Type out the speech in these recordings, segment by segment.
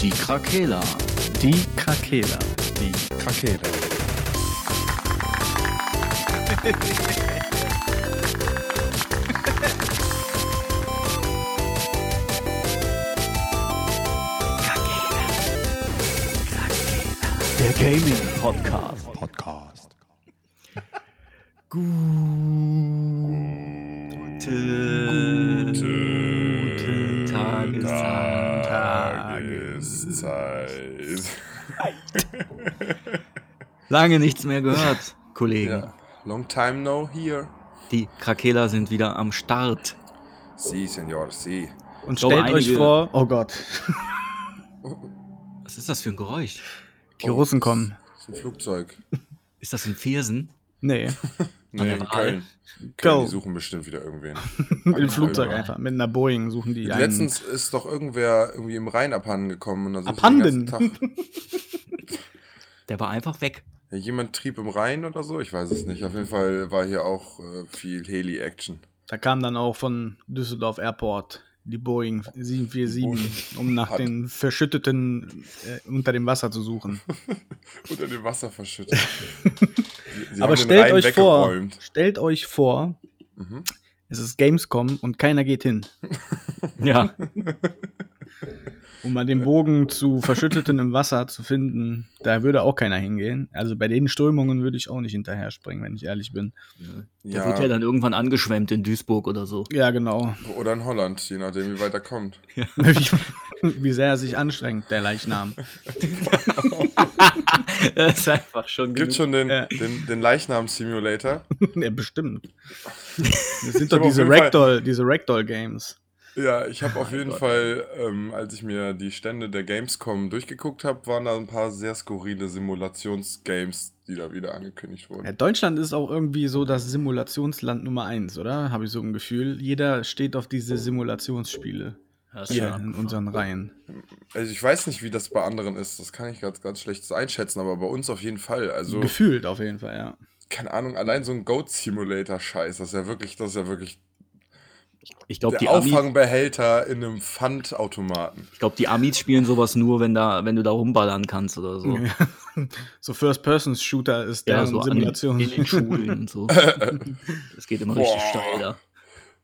Die Krakela. Die Krakela. Die Krakela. Der Gaming Podcast. Podcast. Gute Lange nichts mehr gehört, Kollegen. Ja. Long time no here. Die Krakela sind wieder am Start. Si, Senor, si. Und glaube, stellt euch einige- vor, oh Gott, Was ist das für ein Geräusch? die Russen kommen. Das ist ein Flugzeug. Ist das in Viersen? Nee, Nee, in. Köln. Köln. Die suchen bestimmt wieder irgendwen. im Flugzeug einfach. Mit einer Boeing suchen die einen. Letztens ist doch irgendwer irgendwie im Rhein abhanden gekommen. Und da sind Abhanden? Den ganzen Tag. Der war einfach weg. Ja, jemand trieb im Rhein oder so? Ich weiß es nicht. Auf jeden Fall war hier auch äh, viel Heli-Action. Da kam dann auch von Düsseldorf Airport die Boeing 747, um nach den Verschütteten äh, unter dem Wasser zu suchen. Unter dem Wasser verschüttet. Sie- sie Aber haben den stellt Rhein euch vor, stellt euch vor. Es ist Gamescom und keiner geht hin. Ja. Um mal den Bogen zu Verschütteten im Wasser zu finden, da würde auch keiner hingehen. Also bei den Strömungen würde ich auch nicht hinterher springen, wenn ich ehrlich bin. Der wird ja dann irgendwann angeschwemmt in Duisburg oder so. Ja, genau. Oder in Holland, je nachdem, wie weit er kommt. wie, wie sehr er sich anstrengt, der Leichnam. das ist einfach schon Gibt schon den, den, den Leichnam-Simulator. ja, bestimmt. Das sind doch diese Ragdoll, diese Ragdoll-Games. Ja, ich habe auf jeden Gott. Fall, ähm, als ich mir die Stände der Gamescom durchgeguckt habe, waren da ein paar sehr skurrile Simulationsgames, die da wieder angekündigt Ja, wurden. Deutschland ist auch irgendwie so das Simulationsland Nummer eins, oder? Habe ich so ein Gefühl. Jeder steht auf diese Simulationsspiele Das ist hier schon in unseren Reihen. Also ich weiß nicht, wie das bei anderen ist, das kann ich ganz, ganz schlecht einschätzen, aber bei uns auf jeden Fall. Also, Gefühlt auf jeden Fall, ja. Keine Ahnung, allein so ein Goat Simulator-Scheiß, das ist ja wirklich, das ist ja wirklich Ich glaube, die, der Amis, Auffangbehälter in einem Pfandautomaten. ich glaub, die Amis spielen sowas nur, wenn, da, wenn du da rumballern kannst oder so. so First-Person-Shooter ist Ja, der so Simulation. in den Schulen und so. Das geht immer richtig Boah. steil da.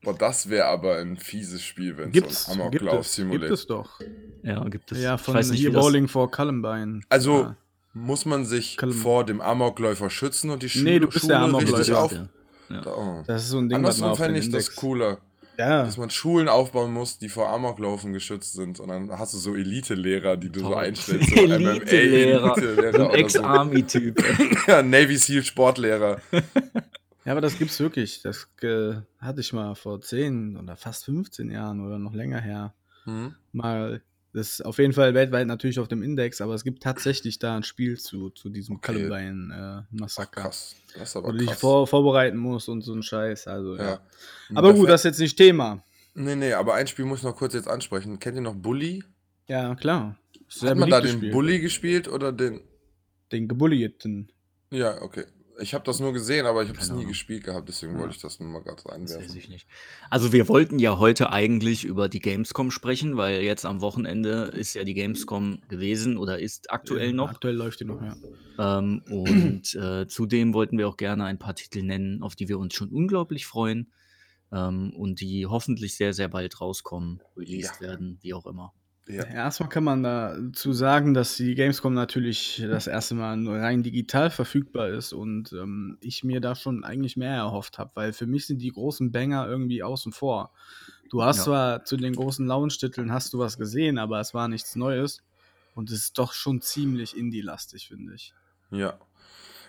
Boah, das wäre aber ein fieses Spiel, wenn Gibt's, so ein gibt, es, gibt es doch. Ja, gibt es. Ja, von nicht, hier Bowling for Columbine. Also Ja. Muss man sich Kalm- vor dem Amokläufer schützen und die Schule, Nee, du bist der Schule richtig Amokläufer. auf. Ja. Oh. Das ist so ein Ding, was man Andersrum auf fände den ich das Index- cooler, Ja, dass man Schulen aufbauen muss, die vor Amoklaufen geschützt sind. Und dann hast du so Elite-Lehrer, die du so Toll. einstellst. So Elite-Lehrer. Elite-Lehrer So oder so. Ex-Army-Typ. Ja, Navy Seal Sportlehrer. Ja, aber das gibt's wirklich. Das äh, hatte ich mal vor 10 oder fast 15 Jahren oder noch länger her. Hm? Mal. Das ist auf jeden Fall weltweit natürlich auf dem Index, aber es gibt tatsächlich da ein Spiel zu, zu diesem Okay. Columbine-Massaker. Krass. Das ist wo du dich krass. vor, vorbereiten musst und so ein Scheiß. Also, ja. ja. Aber gut, Dafür- das ist jetzt nicht Thema. Nee, nee, aber ein Spiel muss ich noch kurz jetzt ansprechen. Kennt ihr noch Bully? Ja, klar. Hat man da den Spiel. Bully gespielt oder den. Den Gebullierten. Ja, okay. Ich habe das nur gesehen, aber ich habe es nie gespielt gehabt, deswegen Ja. wollte ich das nur mal gerade Das weiß reinwerfen. ich nicht. Also wir wollten ja heute eigentlich über die Gamescom sprechen, weil jetzt am Wochenende ist ja die Gamescom gewesen oder ist aktuell Ja, noch. Aktuell läuft die noch, ja. Ähm, und äh, zudem wollten wir auch gerne ein paar Titel nennen, auf die wir uns schon unglaublich freuen ähm, und die hoffentlich sehr, sehr bald rauskommen, released Ja. werden, wie auch immer. Ja. Erstmal kann man dazu sagen, dass die Gamescom natürlich das erste Mal nur rein digital verfügbar ist und ähm, ich mir da schon eigentlich mehr erhofft habe, weil für mich sind die großen Banger irgendwie außen vor. Du hast Ja. zwar zu den großen Launch-Titeln hast du was gesehen, aber es war nichts Neues und es ist doch schon ziemlich Indie-lastig, finde ich. Ja.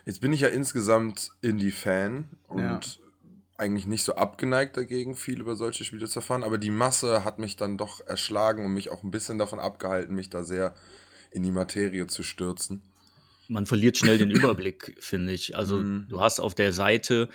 Jetzt bin ich ja insgesamt Indie-Fan und Ja. Eigentlich nicht so abgeneigt dagegen, viel über solche Spiele zu erfahren, aber die Masse hat mich dann doch erschlagen und mich auch ein bisschen davon abgehalten, mich da sehr in die Materie zu stürzen. Man verliert schnell den Überblick, finde ich. Also Mhm. du hast auf der Seite,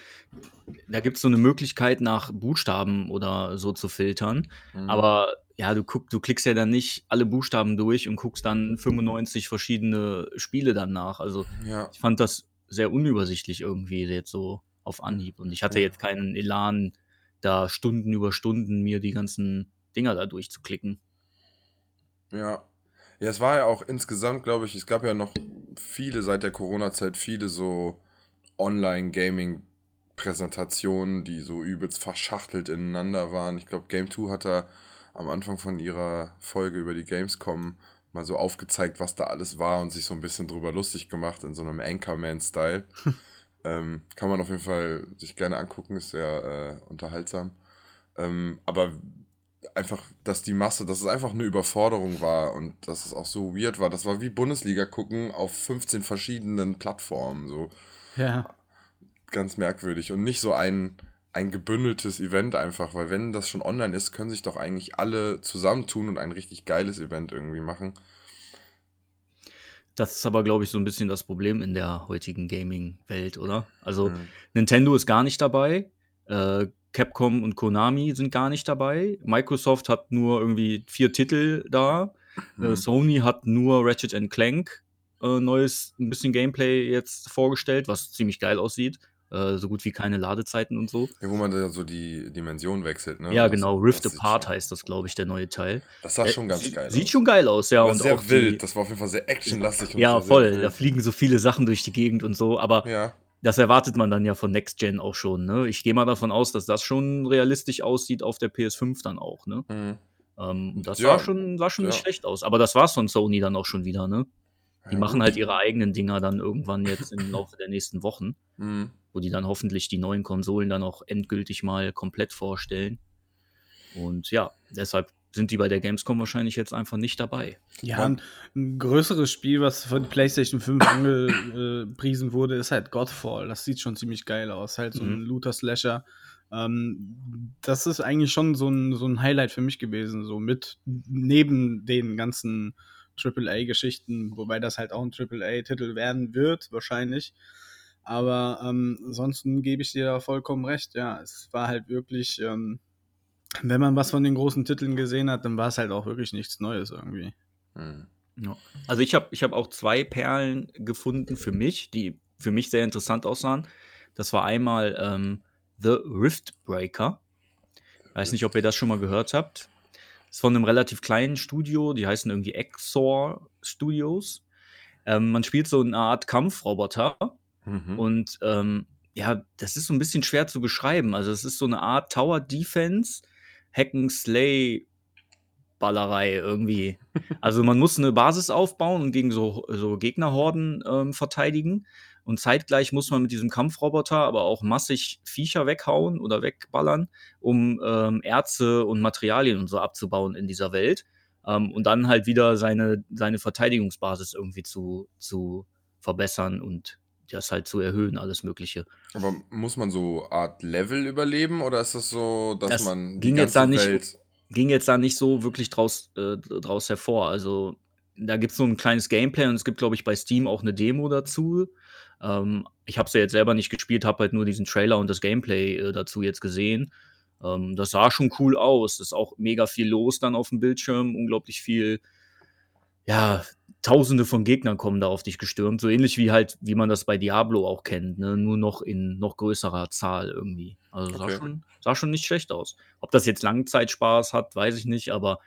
da gibt es so eine Möglichkeit, nach Buchstaben oder so zu filtern. Mhm. Aber ja, du, guck, du klickst ja dann nicht alle Buchstaben durch und guckst dann 95 verschiedene Spiele dann nach. Also ja, ich fand das sehr unübersichtlich irgendwie jetzt so auf Anhieb. Und ich hatte jetzt keinen Elan, da Stunden über Stunden mir die ganzen Dinger da durchzuklicken. ja. Ja, es war ja auch insgesamt, glaube ich, es gab ja noch viele seit der Corona-Zeit, viele so Online-Gaming-Präsentationen, die so übelst verschachtelt ineinander waren. Ich glaube, Game 2 hat da am Anfang von ihrer Folge über die Gamescom mal so aufgezeigt, was da alles war und sich so ein bisschen drüber lustig gemacht in so einem Anchorman-Style. ähm, kann man auf jeden Fall sich gerne angucken, ist sehr äh, unterhaltsam. Ähm, aber einfach, dass die Masse, dass es einfach eine Überforderung war und dass es auch so weird war. Das war wie Bundesliga gucken auf 15 verschiedenen Plattformen. So Ja. ganz merkwürdig und nicht so ein, ein gebündeltes Event einfach, weil wenn das schon online ist, können sich doch eigentlich alle zusammentun und ein richtig geiles Event irgendwie machen. Das ist aber, glaube ich, so ein bisschen das Problem in der heutigen Gaming-Welt, oder? Also, Mhm. Nintendo ist gar nicht dabei, äh, Capcom und Konami sind gar nicht dabei, Microsoft hat nur irgendwie 4 Titel da, äh, Mhm. Sony hat nur Ratchet& Clank, äh, neues 'n bisschen Gameplay jetzt vorgestellt, was ziemlich geil aussieht, äh, so gut wie keine Ladezeiten und so. Ja, wo man da so die Dimension wechselt, ne? Ja, genau, Rift das sieht Apart schon heißt das, glaube ich, der neue Teil. das sah Äh, schon ganz sie geil sieht aus. schon geil aus, ja, War und sehr auch die wild. Das war auf jeden Fall sehr actionlastig und Ja, war voll, da fliegen so viele Sachen durch die Gegend und so, aber Ja. das erwartet man dann ja von Next Gen auch schon, ne? Ich gehe mal davon aus, dass das schon realistisch aussieht auf der PS5 dann auch, ne? Mhm. Ähm, und das sah Ja, schon sah schon nicht ja. schlecht aus, aber das war's von Sony dann auch schon wieder, ne? Die Ja, machen halt ihre eigenen Dinger dann irgendwann jetzt im Laufe der nächsten Wochen, Mhm. wo die dann hoffentlich die neuen Konsolen dann auch endgültig mal komplett vorstellen. Und ja, deshalb sind die bei der Gamescom wahrscheinlich jetzt einfach nicht dabei. Ja, Ja. ein, ein größeres Spiel, was von PlayStation 5 angepriesen wurde, ist halt Godfall. Das sieht schon ziemlich geil aus. Halt so ein Mhm. Looter-Slasher. Ähm, das ist eigentlich schon so ein, so ein Highlight für mich gewesen, so mit neben den ganzen AAA-Geschichten, wobei das halt auch ein AAA-Titel werden wird, wahrscheinlich. Aber ähm, ansonsten gebe ich dir da vollkommen recht. Ja, es war halt wirklich, ähm, wenn man was von den großen Titeln gesehen hat, dann war es halt auch wirklich nichts Neues irgendwie. Ja. Also ich habe ich hab auch zwei Perlen gefunden für mich, die für mich sehr interessant aussahen. Das war einmal ähm, The Rift Breaker. Weiß nicht, ob ihr das schon mal gehört habt. Ist von einem relativ kleinen Studio, die heißen irgendwie Exor Studios. Ähm, man spielt so eine Art Kampfroboter Mhm. und ähm, ja, das ist so ein bisschen schwer zu beschreiben. Also es ist so eine Art Tower Defense, Hack and Slay Ballerei irgendwie. Also man muss eine Basis aufbauen und gegen so, so Gegnerhorden ähm, verteidigen. Und zeitgleich muss man mit diesem Kampfroboter aber auch massig Viecher weghauen oder wegballern, um ähm, Erze und Materialien und so abzubauen in dieser Welt. Ähm, und dann halt wieder seine, seine Verteidigungsbasis irgendwie zu, zu verbessern und das halt zu erhöhen, alles Mögliche. Aber muss man so Art Level überleben oder ist das so, dass Das man die ging jetzt da ganze nicht, Welt. ging jetzt da nicht so wirklich draus, äh, draus hervor. Also da gibt es so ein kleines Gameplay und es gibt, glaube ich, bei Steam auch eine Demo dazu. Ähm, ich habe es ja jetzt selber nicht gespielt, habe halt nur diesen Trailer und das Gameplay äh, dazu jetzt gesehen. Ähm, das sah schon cool aus. Ist auch mega viel los dann auf dem Bildschirm, unglaublich viel. Ja, Tausende von Gegnern kommen da auf dich gestürmt, so ähnlich wie halt, wie man das bei Diablo auch kennt, ne? nur noch in noch größerer Zahl irgendwie. Also sah Okay. schon, sah schon nicht schlecht aus. Ob das jetzt Langzeitspaß hat, weiß ich nicht, aber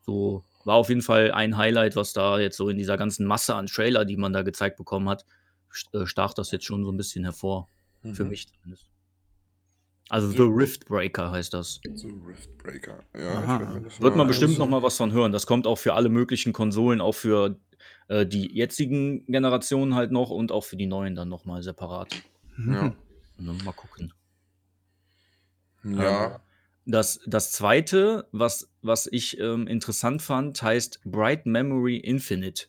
so war auf jeden Fall ein Highlight, was da jetzt so in dieser ganzen Masse an Trailer, die man da gezeigt bekommen hat, stach das jetzt schon so ein bisschen hervor. Für Mhm. mich zumindest. Also The Ja. Rift Breaker heißt das. So Riftbreaker. Ja, Wird man bestimmt noch anschauen. mal was von hören. Das kommt auch für alle möglichen Konsolen, auch für äh, die jetzigen Generationen halt noch und auch für die neuen dann noch mal separat. Ja. Ne, Mal gucken. Ja. Ähm, das, das zweite, was, was ich ähm, interessant fand, heißt Bright Memory Infinite.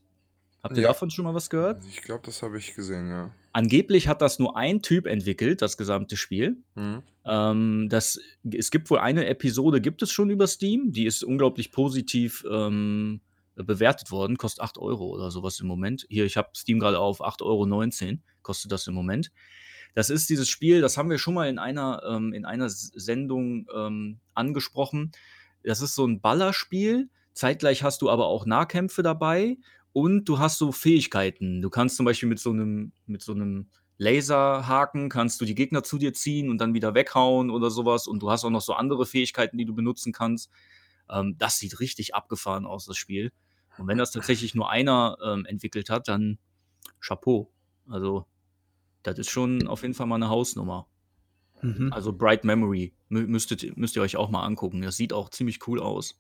Habt ihr Ja. davon schon mal was gehört? Ich glaube, das habe ich gesehen, ja. Angeblich hat das nur ein Typ entwickelt, das gesamte Spiel. Mhm. Ähm, das, es gibt wohl eine Episode, gibt es schon über Steam, die ist unglaublich positiv ähm, bewertet worden, kostet 8 Euro oder sowas im Moment. Hier, ich habe Steam gerade auf 8,19 Euro, kostet das im Moment. Das ist dieses Spiel, das haben wir schon mal in einer, ähm, in einer Sendung ähm, angesprochen. Das ist so ein Ballerspiel. Zeitgleich hast du aber auch Nahkämpfe dabei und du hast so Fähigkeiten. Du kannst zum Beispiel mit so einem, mit so einem Laserhaken kannst du die Gegner zu dir ziehen und dann wieder weghauen oder sowas. Und du hast auch noch so andere Fähigkeiten, die du benutzen kannst. Ähm, das sieht richtig abgefahren aus, das Spiel. Und wenn das tatsächlich nur einer ähm, entwickelt hat, dann Chapeau. Also, das ist schon auf jeden Fall mal eine Hausnummer. Mhm. Also Bright Memory mü müsstet, müsst ihr euch auch mal angucken. Das sieht auch ziemlich cool aus.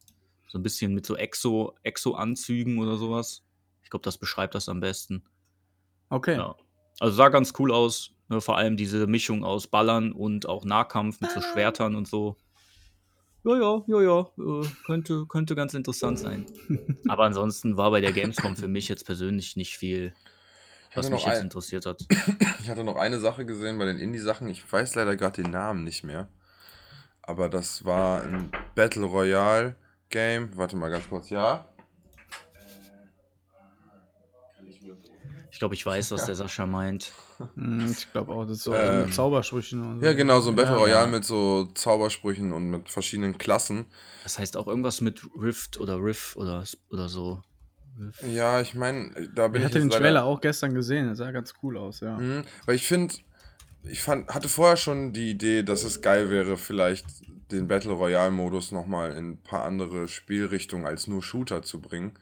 So ein bisschen mit so Exo, Exo-Anzügen oder sowas. Ich glaube, das beschreibt das am besten. Okay. Ja. Also sah ganz cool aus. Ne? Vor allem diese Mischung aus Ballern und auch Nahkampf mit so Schwertern und so. Ja, ja, ja, ja. Äh, könnte, könnte ganz interessant sein. Aber ansonsten war bei der Gamescom für mich jetzt persönlich nicht viel, was mich jetzt ein, interessiert hat. ich hatte noch eine Sache gesehen bei den Indie-Sachen. Ich weiß leider gerade den Namen nicht mehr. Aber das war ein Battle Royale Game. Warte mal ganz kurz. Ja? Glaube, ich weiß, was der Sascha meint. Hm, Ich glaube auch, das ist so Ähm, mit Zaubersprüchen und so. Ja, genau, so ein Battle Ja, Royale ja. mit so Zaubersprüchen und mit verschiedenen Klassen. Das heißt auch irgendwas mit Rift oder Riff oder, oder so. Riff. Ja, ich meine, da bin Ich ich hatte den Trailer auch gestern gesehen, das sah ganz cool aus, ja. Mhm, weil ich finde, ich fand, hatte vorher schon die Idee, dass es geil wäre, vielleicht den Battle Royale Modus nochmal in ein paar andere Spielrichtungen als nur Shooter zu bringen.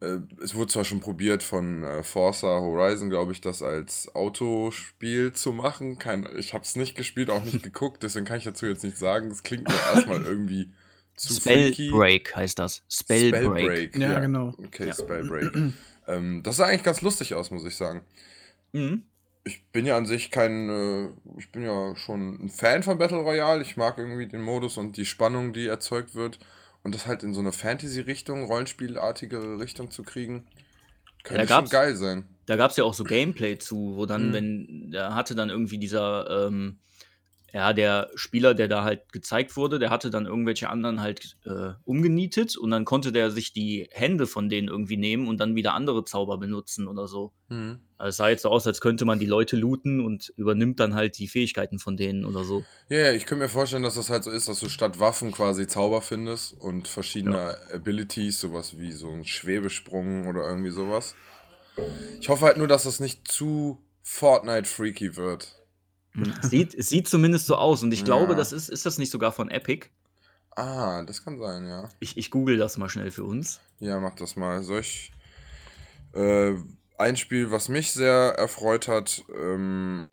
Äh, es wurde zwar schon probiert von äh, Forza Horizon, glaube ich, das als Autospiel zu machen. Kein, ich habe es nicht gespielt, auch nicht geguckt, deswegen kann ich dazu jetzt nichts sagen. Es klingt mir erstmal irgendwie zu. Spellbreak heißt das. Spellbreak. Spellbreak. Ja, genau. Okay, Ja. Spellbreak. ähm, das sah eigentlich ganz lustig aus, muss ich sagen. Mhm. Ich bin ja an sich kein, äh, ich bin ja schon ein Fan von Battle Royale. Ich mag irgendwie den Modus und die Spannung, die erzeugt wird. Und das halt in so eine Fantasy-Richtung, Rollenspielartige Richtung zu kriegen, könnte da schon geil sein. Da gab es ja auch so Gameplay zu, wo dann, Mhm. wenn, da hatte dann irgendwie dieser, ähm, ja, der Spieler, der da halt gezeigt wurde, der hatte dann irgendwelche anderen halt äh, umgenietet und dann konnte der sich die Hände von denen irgendwie nehmen und dann wieder andere Zauber benutzen oder so. Mhm. Also es sah jetzt so aus, als könnte man die Leute looten und übernimmt dann halt die Fähigkeiten von denen oder so. Ja, ja, ich könnte mir vorstellen, dass das halt so ist, dass du statt Waffen quasi Zauber findest und verschiedene Abilities, sowas wie so ein Schwebesprung oder irgendwie sowas. Ich hoffe halt nur, dass das nicht zu Fortnite-freaky wird. Sieht, es sieht zumindest so aus und ich glaube, Ja. das ist, ist das nicht sogar von Epic? Ah, das kann sein, ja. Ich, ich google das mal schnell für uns. Ja, mach das mal. Soll ich. Äh, ein Spiel, was mich sehr erfreut hat, ähm,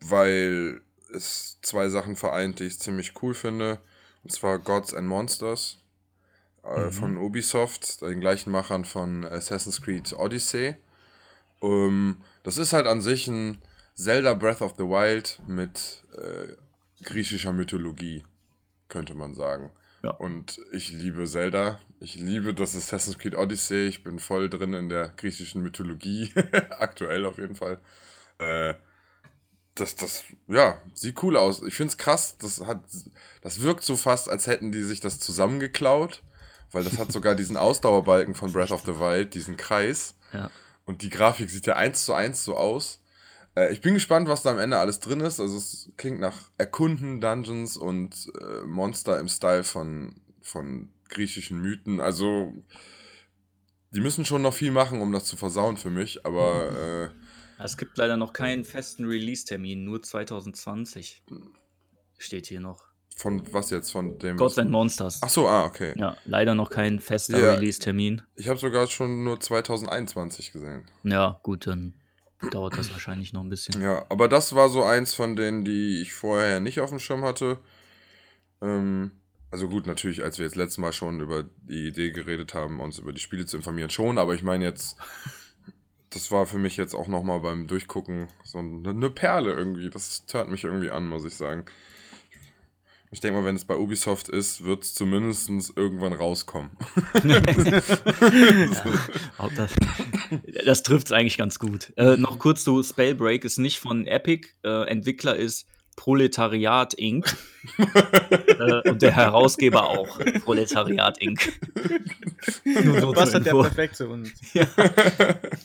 weil es zwei Sachen vereint, die ich ziemlich cool finde. Und zwar Gods and Monsters äh, Mhm. von Ubisoft, den gleichen Machern von Assassin's Creed Odyssey. Ähm, das ist halt an sich ein Zelda Breath of the Wild mit äh, griechischer Mythologie, könnte man sagen. Ja. Und ich liebe Zelda. Ich liebe das Assassin's Creed Odyssey. Ich bin voll drin in der griechischen Mythologie. Aktuell auf jeden Fall. Äh, das, das, ja, sieht cool aus. Ich finde es krass. Das, hat, das wirkt so fast, als hätten die sich das zusammengeklaut. Weil das hat sogar diesen Ausdauerbalken von Breath of the Wild, diesen Kreis. Ja. Und die Grafik sieht ja eins zu eins so aus. Äh, ich bin gespannt, was da am Ende alles drin ist. Also es klingt nach Erkunden, Dungeons und äh, Monster im Style von, von griechischen Mythen. Also die müssen schon noch viel machen, um das zu versauen für mich. Aber äh, Es gibt leider noch keinen festen Release-Termin, nur 2020 steht hier noch. von was jetzt? Von dem. Gods and Monsters. Ach so, ah, okay. Ja, leider noch kein fester Ja. Release-Termin. Ich habe sogar schon nur 2021 gesehen. Ja, gut, dann dauert das wahrscheinlich noch ein bisschen. Ja, aber das war so eins von denen, die ich vorher nicht auf dem Schirm hatte. Ähm, also gut, natürlich, als wir jetzt letztes Mal schon über die Idee geredet haben, uns über die Spiele zu informieren, schon, aber ich meine jetzt, das war für mich jetzt auch nochmal beim Durchgucken so eine, Perle irgendwie. Das turnt mich irgendwie an, muss ich sagen. Ich denke mal, wenn es bei Ubisoft ist, wird es zumindest irgendwann rauskommen. Auch das das trifft es eigentlich ganz gut. Äh, noch kurz zu Spellbreak ist nicht von Epic. Äh, Entwickler ist Proletariat Inc. äh, und der Herausgeber auch. Proletariat Inc. Nur so Was hat der perfekt zu uns?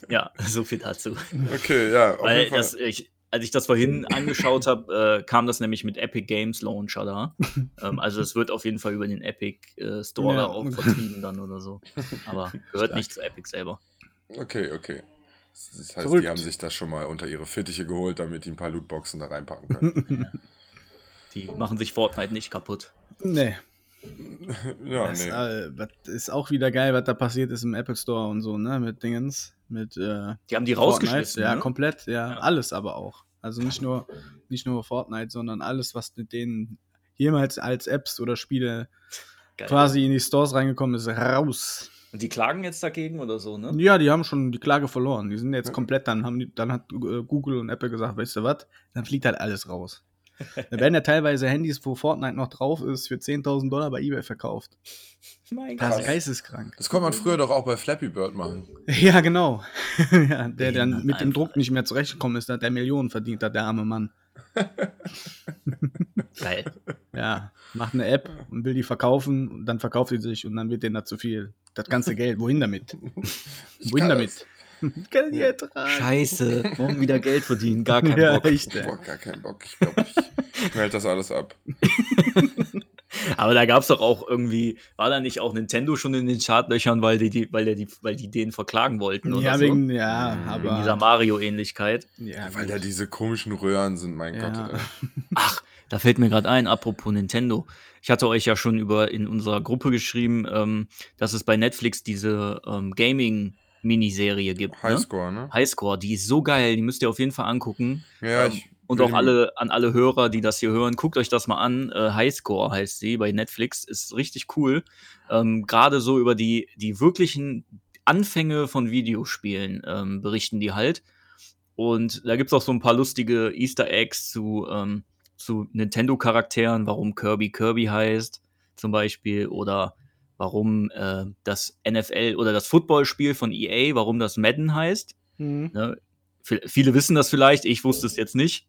Ja, so viel dazu. Okay, ja, auf Weil jeden Fall. das, ich, als ich das vorhin angeschaut habe, äh, kam das nämlich mit Epic Games Launcher da. ähm, also es wird auf jeden Fall über den Epic äh, Store Ja. da auch vertrieben dann oder so. Aber gehört Stark. nicht zu Epic selber. Okay, okay. Das heißt, Verrückt. die haben sich das schon mal unter ihre Fittiche geholt, damit die ein paar Lootboxen da reinpacken können. Die machen sich Fortnite nicht kaputt. Nee. Ja, Das, nee. äh, das ist auch wieder geil, was da passiert ist im Apple Store und so, ne? Mit Dingens. Mit äh, Die haben die Fortnite. rausgeschmissen. Ja, ne? komplett, ja, Ja. Alles aber auch. Also nicht nur, nicht nur Fortnite, sondern alles, was mit denen jemals als Apps oder Spiele Geil. quasi in die Stores reingekommen ist, raus. Und die klagen jetzt dagegen oder so, ne? Ja, die haben schon die Klage verloren. Die sind jetzt Ja. komplett, dann haben die, dann hat äh, Google und Apple gesagt, weißt du was, dann fliegt halt alles raus. da werden ja teilweise Handys, wo Fortnite noch drauf ist, für 10.000 Dollar bei Ebay verkauft. Mein Das Krass. ist geisteskrank. Das konnte man früher doch auch bei Flappy Bird machen. Ja, genau. ja, der dann mit dem Druck nicht mehr zurechtgekommen ist, hat der Millionen verdient hat, der arme Mann. Geil. Ja, macht eine App und will die verkaufen und dann verkauft sie sich und dann wird denen da zu viel. Das ganze Geld, wohin damit? Wohin damit? Ich kann nicht ertragen. Scheiße. Morgen wieder Geld verdienen. Gar kein Ja, Bock. ey. Boah, gar keinen Bock. Ich glaube, ich melde das alles ab. Aber da gab es doch auch irgendwie, war da nicht auch Nintendo schon in den Chartlöchern, weil die, die, weil, der die, weil die den verklagen wollten oder Ja, so? wegen, ja, Mhm. aber. Wegen dieser Mario-Ähnlichkeit. ja, Weil da diese komischen Röhren sind, mein Ja. Gott. Ey. Ach, da fällt mir gerade ein, apropos Nintendo. Ich hatte euch ja schon über in unserer Gruppe geschrieben, ähm, dass es bei Netflix diese ähm, Gaming-Miniserie gibt. Ne? Highscore, ne? Highscore, die ist so geil, die müsst ihr auf jeden Fall angucken. Ja, Ähm, ich Und auch alle, an alle Hörer, die das hier hören, guckt euch das mal an. Äh, Highscore heißt sie bei Netflix. Ist richtig cool. Ähm, Gerade so über die, die wirklichen Anfänge von Videospielen ähm, berichten die halt. Und da gibt es auch so ein paar lustige Easter Eggs zu, ähm, zu Nintendo-Charakteren, warum Kirby Kirby heißt, zum Beispiel, oder warum äh, das NFL oder das Footballspiel von EA, warum das Madden heißt. Mhm. Ne? Vi- Viele wissen das vielleicht, ich wusste es jetzt nicht.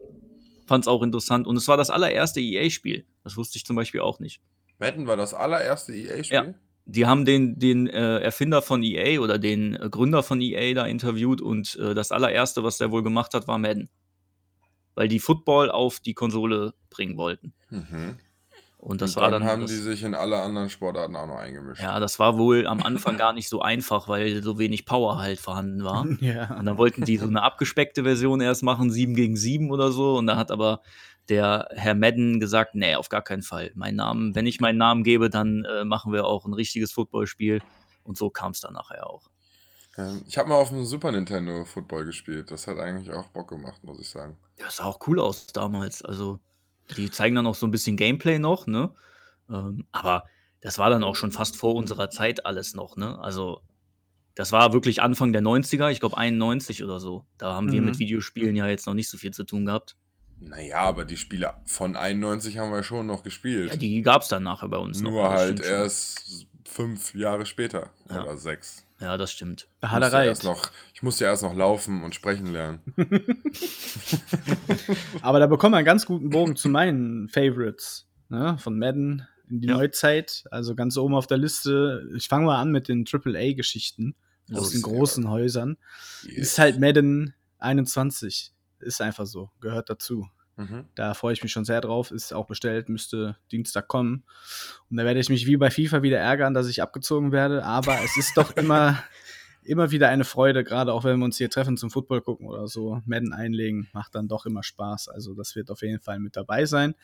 Fand es auch interessant. Und es war das allererste EA-Spiel. Das wusste ich zum Beispiel auch nicht. Madden war das allererste EA-Spiel? Ja. Die haben den, den äh, Erfinder von EA oder den äh, Gründer von EA da interviewt und äh, das allererste, was der wohl gemacht hat, war Madden. Weil die Football auf die Konsole bringen wollten. Mhm. Und das Und war dann haben das, die sich in alle anderen Sportarten auch noch eingemischt. ja, das war wohl am Anfang gar nicht so einfach, weil so wenig Power halt vorhanden war. Ja. Und dann wollten die so eine abgespeckte Version erst machen, 7 gegen 7 oder so. Und da hat aber der Herr Madden gesagt, nee, auf gar keinen Fall. Mein Namen, wenn ich meinen Namen gebe, dann äh, machen wir auch ein richtiges Footballspiel. Und so kam es dann nachher auch. Ähm, Ich habe mal auf dem Super Nintendo Football gespielt. Das hat eigentlich auch Bock gemacht, muss ich sagen. Das sah auch cool aus damals. Also, die zeigen dann auch so ein bisschen Gameplay noch, ne? Ähm, aber das war dann auch schon fast vor unserer Zeit alles noch, ne? Also, das war wirklich Anfang der 90er, ich glaube 91 oder so. Da haben wir Mhm. mit Videospielen ja jetzt noch nicht so viel zu tun gehabt. Naja, aber die Spiele von 91 haben wir schon noch gespielt. Ja, die gab es dann nachher bei uns noch. Nur das halt stimmt schon. erst fünf Jahre später. Ja. Oder sechs. Ja, das stimmt. Hat er erst noch, ich musste erst noch laufen und sprechen lernen. Aber da bekommen wir einen ganz guten Bogen zu meinen Favorites. Ne? Von Madden in die Ja. Neuzeit. Also ganz oben auf der Liste. Ich fange mal an mit den AAA-Geschichten aus den großen Häusern. Yes. Ist halt Madden 21. Ist einfach so. Gehört dazu. Mhm. Da freue ich mich schon sehr drauf. Ist auch bestellt, müsste Dienstag kommen. Und da werde ich mich wie bei FIFA wieder ärgern, dass ich abgezogen werde. Aber es ist doch immer, immer wieder eine Freude, gerade auch wenn wir uns hier treffen zum Football gucken oder so. Madden einlegen macht dann doch immer Spaß. Also das wird auf jeden Fall mit dabei sein.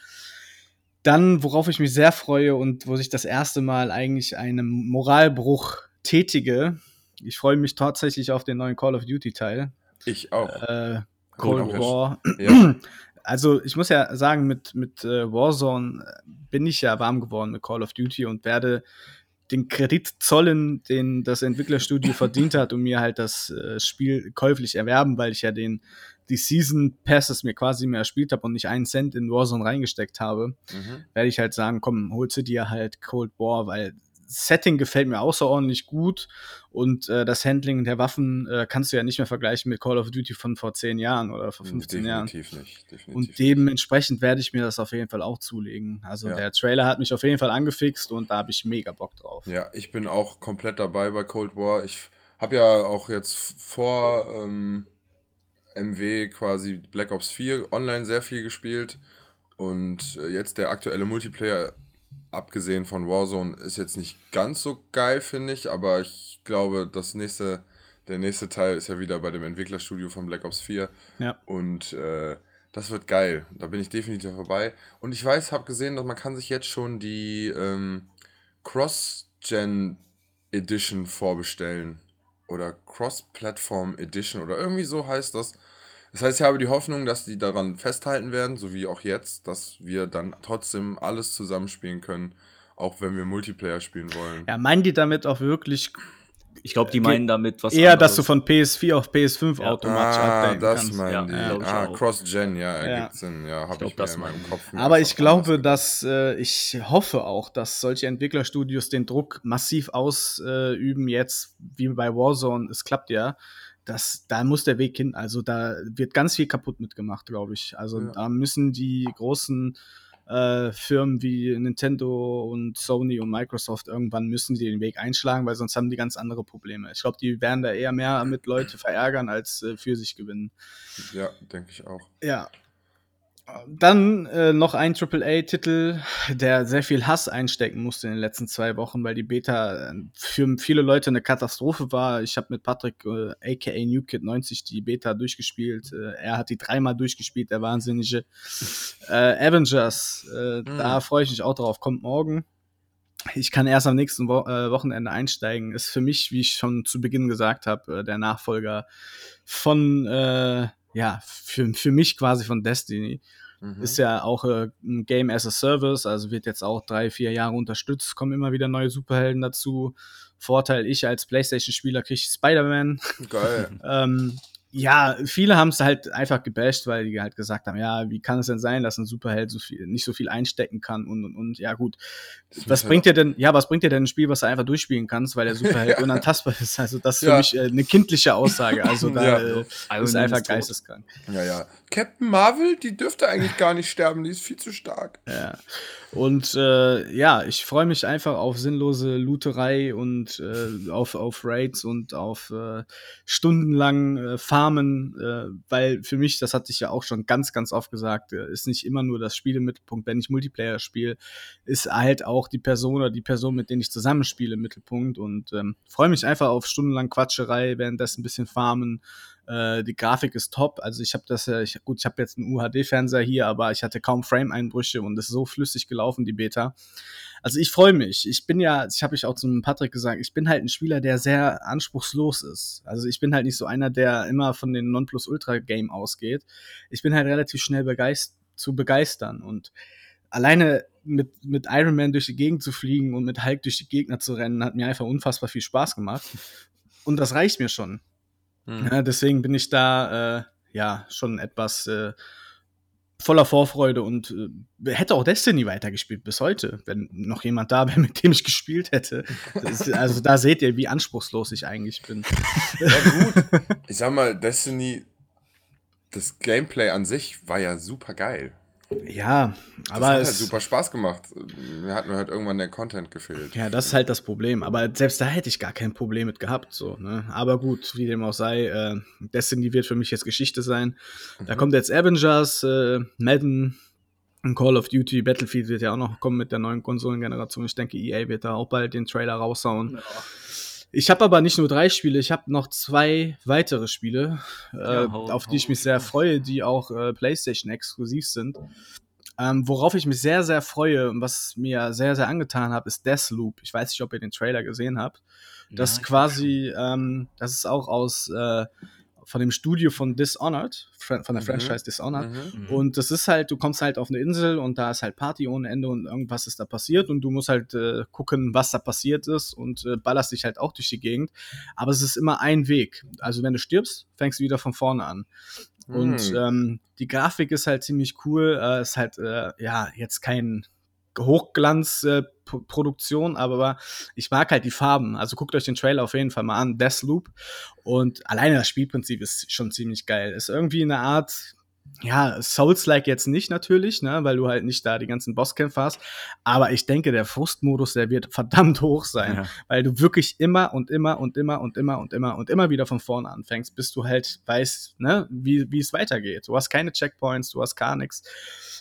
Dann, worauf ich mich sehr freue und wo sich das erste Mal eigentlich einen Moralbruch tätige. Ich freue mich tatsächlich auf den neuen Call of Duty Teil. Ich auch. Äh, Cold War. Ja. Also ich muss ja sagen, mit, mit äh, Warzone äh, bin ich ja warm geworden mit Call of Duty und werde den Kredit zollen, den das Entwicklerstudio verdient hat und mir halt das äh, Spiel käuflich erwerben, weil ich ja den die Season Passes mir quasi mehr erspielt habe und nicht einen Cent in Warzone reingesteckt habe, Mhm. werde ich halt sagen, komm, holst du dir halt Cold War, weil Setting gefällt mir außerordentlich gut und äh, das Handling der Waffen äh, kannst du ja nicht mehr vergleichen mit Call of Duty von vor 10 Jahren oder vor 15 Jahren. Definitiv nicht. Definitiv Und dementsprechend werde ich mir das auf jeden Fall auch zulegen. Also Ja. der Trailer hat mich auf jeden Fall angefixt und da habe ich mega Bock drauf. Ja, ich bin auch komplett dabei bei Cold War. Ich habe ja auch jetzt vor ähm, MW quasi Black Ops 4 online sehr viel gespielt. Und äh, jetzt der aktuelle Multiplayer, abgesehen von Warzone, ist jetzt nicht ganz so geil, finde ich. Aber ich glaube, das nächste, der nächste Teil ist ja wieder bei dem Entwicklerstudio von Black Ops 4. Ja. Und äh, das wird geil. Da bin ich definitiv vorbei. Und ich weiß, habe gesehen, dass man kann sich jetzt schon die, ähm, Cross-Gen Edition vorbestellen. Oder Cross-Platform Edition oder irgendwie so heißt das. Das heißt, ich habe die Hoffnung, dass die daran festhalten werden, so wie auch jetzt, dass wir dann trotzdem alles zusammenspielen können, auch wenn wir Multiplayer spielen wollen. Ja, meinen die damit auch wirklich Ich glaube, die meinen damit was eher, dass du anderes. von PS4 auf PS5 Ja. automatisch Ah, updaten das kannst? meinen Ja, die. ich ah. Cross-Gen, ja, ergibt Ja. Sinn. Ja, habe glaub, ich, mir das in meinem. Kopf. Aber ich glaube, dass äh, ich hoffe auch, dass solche Entwicklerstudios den Druck massiv ausüben jetzt, wie bei Warzone. Es klappt ja. Das, da muss der Weg hin. Also da wird ganz viel kaputt mitgemacht, glaube ich. Also Ja. da müssen die großen äh, Firmen wie Nintendo und Sony und Microsoft irgendwann müssen die den Weg einschlagen, weil sonst haben die ganz andere Probleme. Ich glaube, die werden da eher mehr mit Leute verärgern als äh, für sich gewinnen. Ja, denke ich auch. Ja. Dann äh, noch ein AAA-Titel, der sehr viel Hass einstecken musste in den letzten zwei Wochen, weil die Beta äh, für viele Leute eine Katastrophe war. Ich habe mit Patrick, äh, aka NewKid 90, die Beta durchgespielt. Äh, er hat die dreimal durchgespielt, der Wahnsinnige. Äh, Avengers, äh, da freue ich mich auch drauf, kommt morgen. Ich kann erst am nächsten Wo äh, Wochenende einsteigen. Ist für mich, wie ich schon zu Beginn gesagt habe, äh, der Nachfolger von, äh, ja, für, für mich quasi von Destiny. Mhm. Ist ja auch äh, ein Game as a Service, also wird jetzt auch drei, vier Jahre unterstützt, kommen immer wieder neue Superhelden dazu. Vorteil, ich als PlayStation-Spieler kriege Spider-Man. Geil. Ähm, ja, viele haben es halt einfach gebasht, weil die halt gesagt haben, ja, wie kann es denn sein, dass ein Superheld so viel, nicht so viel einstecken kann und und und ja gut. Was bringt dir denn, ja, was bringt dir denn ein Spiel, was du einfach durchspielen kannst, weil der Superheld Ja. unantastbar ist? Also das ist für Ja. mich äh, eine kindliche Aussage. Also da Ja. äh, Iron ist einfach geisteskrank. Ja, ja. Captain Marvel, die dürfte eigentlich gar nicht sterben, die ist viel zu stark. Ja. Und äh, ja, ich freue mich einfach auf sinnlose Looterei und äh, auf, auf Raids und auf äh, stundenlang äh, Farmen, äh, weil für mich, das hatte ich ja auch schon ganz, ganz oft gesagt, äh, ist nicht immer nur das Spiel im Mittelpunkt, wenn ich Multiplayer spiele, ist halt auch die Person oder die Person, mit denen ich zusammenspiele, im Mittelpunkt. Und ähm, freue mich einfach auf stundenlang Quatscherei, währenddessen ein bisschen Farmen, äh, die Grafik ist top. Also ich habe das ja, ich, gut, ich habe jetzt einen UHD-Fernseher hier, aber ich hatte kaum Frame-Einbrüche und es ist so flüssig gelaufen, die Beta. Also ich freue mich. Ich bin ja, ich habe ich auch zum Patrick gesagt, ich bin halt ein Spieler, der sehr anspruchslos ist. Also ich bin halt nicht so einer, der immer von den Nonplusultra-Game ausgeht. Ich bin halt relativ schnell begeist zu begeistern und alleine mit, mit Iron Man durch die Gegend zu fliegen und mit Hulk durch die Gegner zu rennen, hat mir einfach unfassbar viel Spaß gemacht. Und das reicht mir schon. Hm. Ja, deswegen bin ich da äh, ja schon etwas äh, voller Vorfreude und äh, hätte auch Destiny weitergespielt bis heute, wenn noch jemand da wäre, mit dem ich gespielt hätte. Ist, also da seht ihr, wie anspruchslos ich eigentlich bin. Ja, gut. Ich sag mal, Destiny, das Gameplay an sich war ja super geil. Ja, Das aber hat halt es, super Spaß gemacht. Mir hat nur halt irgendwann der Content gefehlt. ja, das ist halt das Problem. Aber selbst da hätte ich gar kein Problem mit gehabt. So, ne? Aber gut, wie dem auch sei, äh, Destiny wird für mich jetzt Geschichte sein. Da Mhm. kommt jetzt Avengers, äh, Madden, und Call of Duty, Battlefield wird ja auch noch kommen mit der neuen Konsolengeneration. Ich denke, EA wird da auch bald den Trailer raushauen. Ich habe aber nicht nur drei Spiele, ich habe noch zwei weitere Spiele, äh, Ja, hau- auf die ich mich sehr freue, die auch äh, PlayStation exklusiv sind. Ähm, worauf ich mich sehr, sehr freue und was mir sehr, sehr angetan hat, ist Deathloop. Ich weiß nicht, ob ihr den Trailer gesehen habt. Das Ja, quasi, ähm, das ist auch aus äh, von dem Studio von Dishonored, von der Mhm. Franchise Dishonored. Mhm. Mhm. Und das ist halt, du kommst halt auf eine Insel und da ist halt Party ohne Ende und irgendwas ist da passiert und du musst halt äh, gucken, was da passiert ist und äh, ballerst dich halt auch durch die Gegend. Aber es ist immer ein Weg. Also wenn du stirbst, fängst du wieder von vorne an. Und Hm. ähm, die Grafik ist halt ziemlich cool. Äh, ist halt, äh, ja, jetzt kein Hochglanz-Produktion, aber ich mag halt die Farben. Also guckt euch den Trailer auf jeden Fall mal an, Deathloop. Und alleine das Spielprinzip ist schon ziemlich geil. Ist irgendwie eine Art, ja, Souls-like jetzt nicht natürlich, ne, weil du halt nicht da die ganzen Bosskämpfe hast. Aber ich denke, der Frustmodus, der wird verdammt hoch sein, Ja. weil du wirklich immer und immer und immer und immer und immer und immer wieder von vorne anfängst, bis du halt weißt, ne, wie, wie es weitergeht. Du hast keine Checkpoints, du hast gar nichts.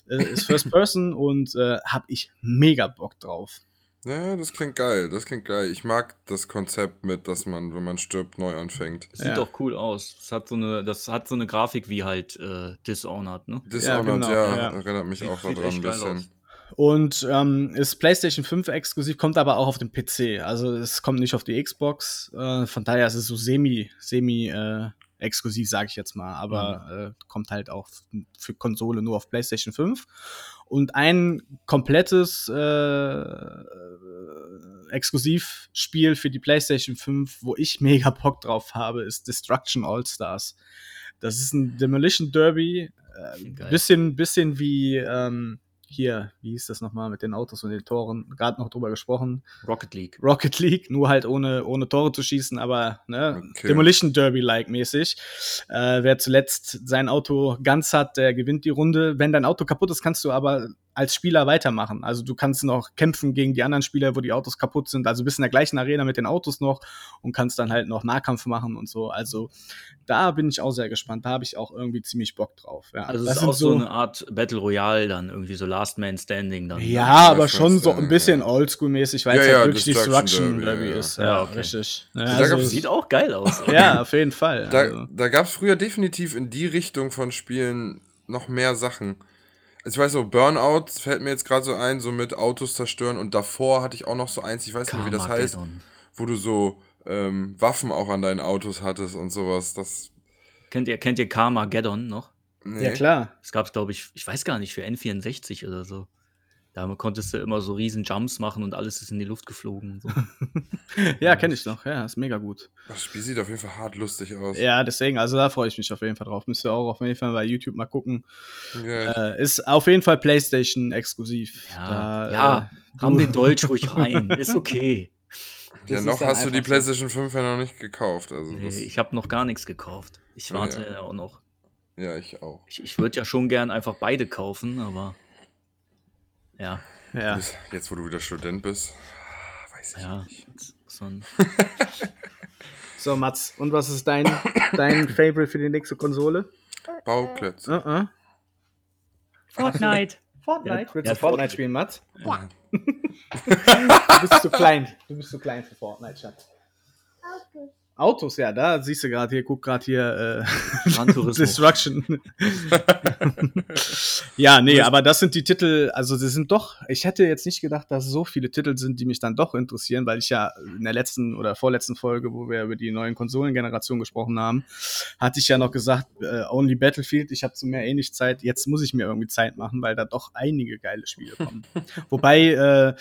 Äh, ist First Person und äh, hab ich mega Bock drauf. Ja, das klingt geil. Das klingt geil. Ich mag das Konzept mit, dass man, wenn man stirbt, neu anfängt. Sieht Ja. doch cool aus. Das hat so eine, das hat so eine Grafik wie halt äh, Dishonored, ne? Dishonored, genau, ja, ja. erinnert mich Sieht- auch sieht daran ein bisschen. aus. Und ähm, ist PlayStation 5 exklusiv, kommt aber auch auf den PC. Also es kommt nicht auf die Xbox. Äh, von daher ist es so semi, semi äh, exklusiv, sage ich jetzt mal. Aber mhm. äh, kommt halt auch für Konsole nur auf PlayStation 5. Und ein komplettes äh, Exklusivspiel für die PlayStation 5, wo ich mega Bock drauf habe, ist Destruction All Stars. Das ist ein Demolition Derby. Äh, bisschen, bisschen wie ähm, hier, wie hieß das nochmal mit den Autos und den Toren? Gerade noch drüber gesprochen. Rocket League. Rocket League, nur halt ohne, ohne Tore zu schießen, aber ne, okay. Demolition Derby-like mäßig. Äh, wer zuletzt sein Auto ganz hat, der gewinnt die Runde. Wenn dein Auto kaputt ist, kannst du aber als Spieler weitermachen. Also du kannst noch kämpfen gegen die anderen Spieler, wo die Autos kaputt sind. Also bist in der gleichen Arena mit den Autos noch und kannst dann halt noch Nahkampf machen und so. Also da bin ich auch sehr gespannt. Da habe ich auch irgendwie ziemlich Bock drauf. Ja. Also das ist auch so eine Art Battle Royale dann, irgendwie so Last Man Standing dann. Ja, aber schon so ein bisschen Oldschool-mäßig, weil ja, es halt ja, wirklich Destruction, Destruction Derby ist. Ja, ja okay. richtig. Also, sieht auch geil aus. ja, auf jeden Fall. Da, also. da gab es früher definitiv in die Richtung von Spielen noch mehr Sachen. Ich weiß so, Burnout fällt mir jetzt gerade so ein, so mit Autos zerstören. Und davor hatte ich auch noch so eins, ich weiß nicht, wie das heißt, wo du so ähm, Waffen auch an deinen Autos hattest und sowas. Das kennt ihr, kennt ihr Carmageddon noch? Nee. Ja, klar. Es gab, glaube ich, ich weiß gar nicht, für N64 oder so. Da konntest du immer so riesen Jumps machen und alles ist in die Luft geflogen. So. ja, kenne ich noch. Ja, ist mega gut. Das Spiel sieht auf jeden Fall hart lustig aus. Ja, deswegen, also da freue ich mich auf jeden Fall drauf. Müsst ihr auch auf jeden Fall bei YouTube mal gucken. Äh, ist auf jeden Fall PlayStation exklusiv. Ja, da, ja äh, haben den Dolch ruhig rein. Ist okay. Ja, das noch hast du die PlayStation 5 ja noch nicht gekauft. Also nee, ich habe noch gar nichts gekauft. Ich warte ja. auch noch. Ja, ich auch. Ich, ich würde ja schon gern einfach beide kaufen, aber. Ja. ja. Jetzt, wo du wieder Student bist, weiß ich ja, nicht. So, so, Mats, und was ist dein, dein Favorite für die nächste Konsole? Bauklötze. Uh -uh. Fortnite. Fortnite. Ja, willst du Fortnite spielen, Mats? Ja. du bist zu klein. Du bist zu klein für Fortnite, Schatz. Okay. Autos, ja, da siehst du gerade hier, guck gerade hier äh, Destruction. ja, nee, aber das sind die Titel, also sie sind doch, ich hätte jetzt nicht gedacht, dass so viele Titel sind, die mich dann doch interessieren, weil ich ja in der letzten oder vorletzten Folge, wo wir über die neuen Konsolengenerationen gesprochen haben, hatte ich ja noch gesagt, äh, Only Battlefield, ich habe zu mehr eh nicht Zeit, jetzt muss ich mir irgendwie Zeit machen, weil da doch einige geile Spiele kommen. Wobei, äh,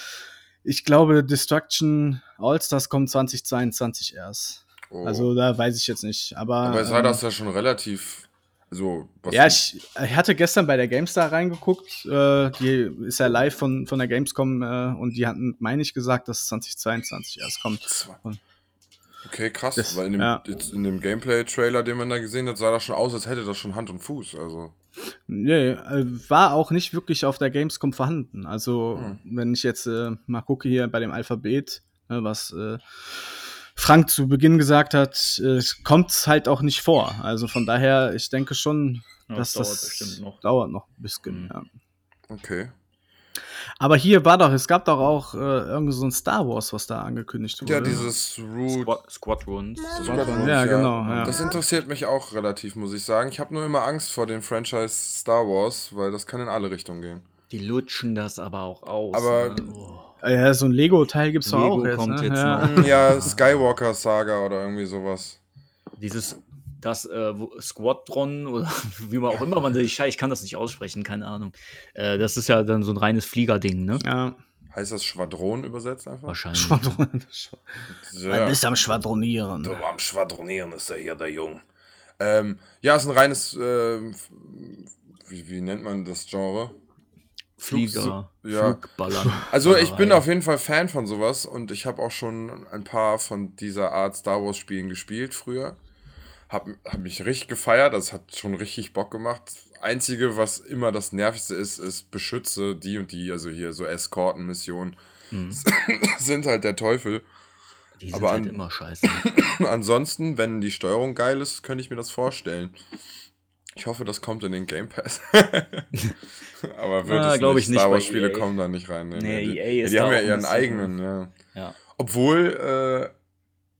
ich glaube, Destruction All-Stars kommt 2022 erst. Oh. Also da weiß ich jetzt nicht. Aber, aber sah ähm, das ja schon relativ. So, ja, ich, ich, hatte gestern bei der GameStar reingeguckt. Äh, die ist ja live von, von der Gamescom äh, und die hatten, meine ich, gesagt, dass 2022 erst kommt. Okay, krass, das, weil in dem, ja. dem Gameplay-Trailer, den man da gesehen hat, sah das schon aus, als hätte das schon Hand und Fuß. Also. Nee, äh, war auch nicht wirklich auf der Gamescom vorhanden. Also, hm. wenn ich jetzt äh, mal gucke hier bei dem Alphabet, ne, was äh, Frank zu Beginn gesagt hat, es kommt halt auch nicht vor. Also von daher, ich denke schon, ja, dass das, das noch. dauert noch ein bisschen. Mhm. Ja. Okay. Aber hier war doch, es gab doch auch äh, irgendwie so ein Star Wars, was da angekündigt wurde. Ja, dieses Root Squad Squadrons. Squadrons ja, ja, genau. Ja. Das interessiert mich auch relativ, muss ich sagen. Ich habe nur immer Angst vor dem Franchise Star Wars, weil das kann in alle Richtungen gehen. Die lutschen das aber auch aus. Aber ne? oh. Ja, so ein Lego-Teil gibt es Lego auch jetzt. Kommt ne? jetzt ja. noch. ja, Skywalker Saga oder irgendwie sowas. Dieses, das äh, Squadron oder wie man auch immer man sich, ich kann das nicht aussprechen, keine Ahnung. Äh, das ist ja dann so ein reines Fliegerding, ne? Ja. Heißt das Schwadron übersetzt einfach? Wahrscheinlich. Schwadron. Ja. Man ist am Schwadronieren. Du am Schwadronieren ist er hier, der Jung. Ähm, ja, ist ein reines, äh, wie, wie nennt man das Genre? Flieger, ja. Flugballern. Also ich bin auf jeden Fall Fan von sowas und ich habe auch schon ein paar von dieser Art Star Wars Spielen gespielt früher. Hab, hab mich richtig gefeiert, das hat schon richtig Bock gemacht. Einzige, was immer das Nervigste ist, ist beschütze die und die, also hier so Eskortenmissionen mhm. sind halt der Teufel. Die sind Aber halt an, immer scheiße. ansonsten, wenn die Steuerung geil ist, könnte ich mir das vorstellen. Ich hoffe, das kommt in den Game Pass. Aber wird ah, es nicht. Ich Star Wars Spiele EA. kommen da nicht rein. Nee, nee, nee. EA ist die haben ja ihren eigenen, ja. ja. Obwohl, äh,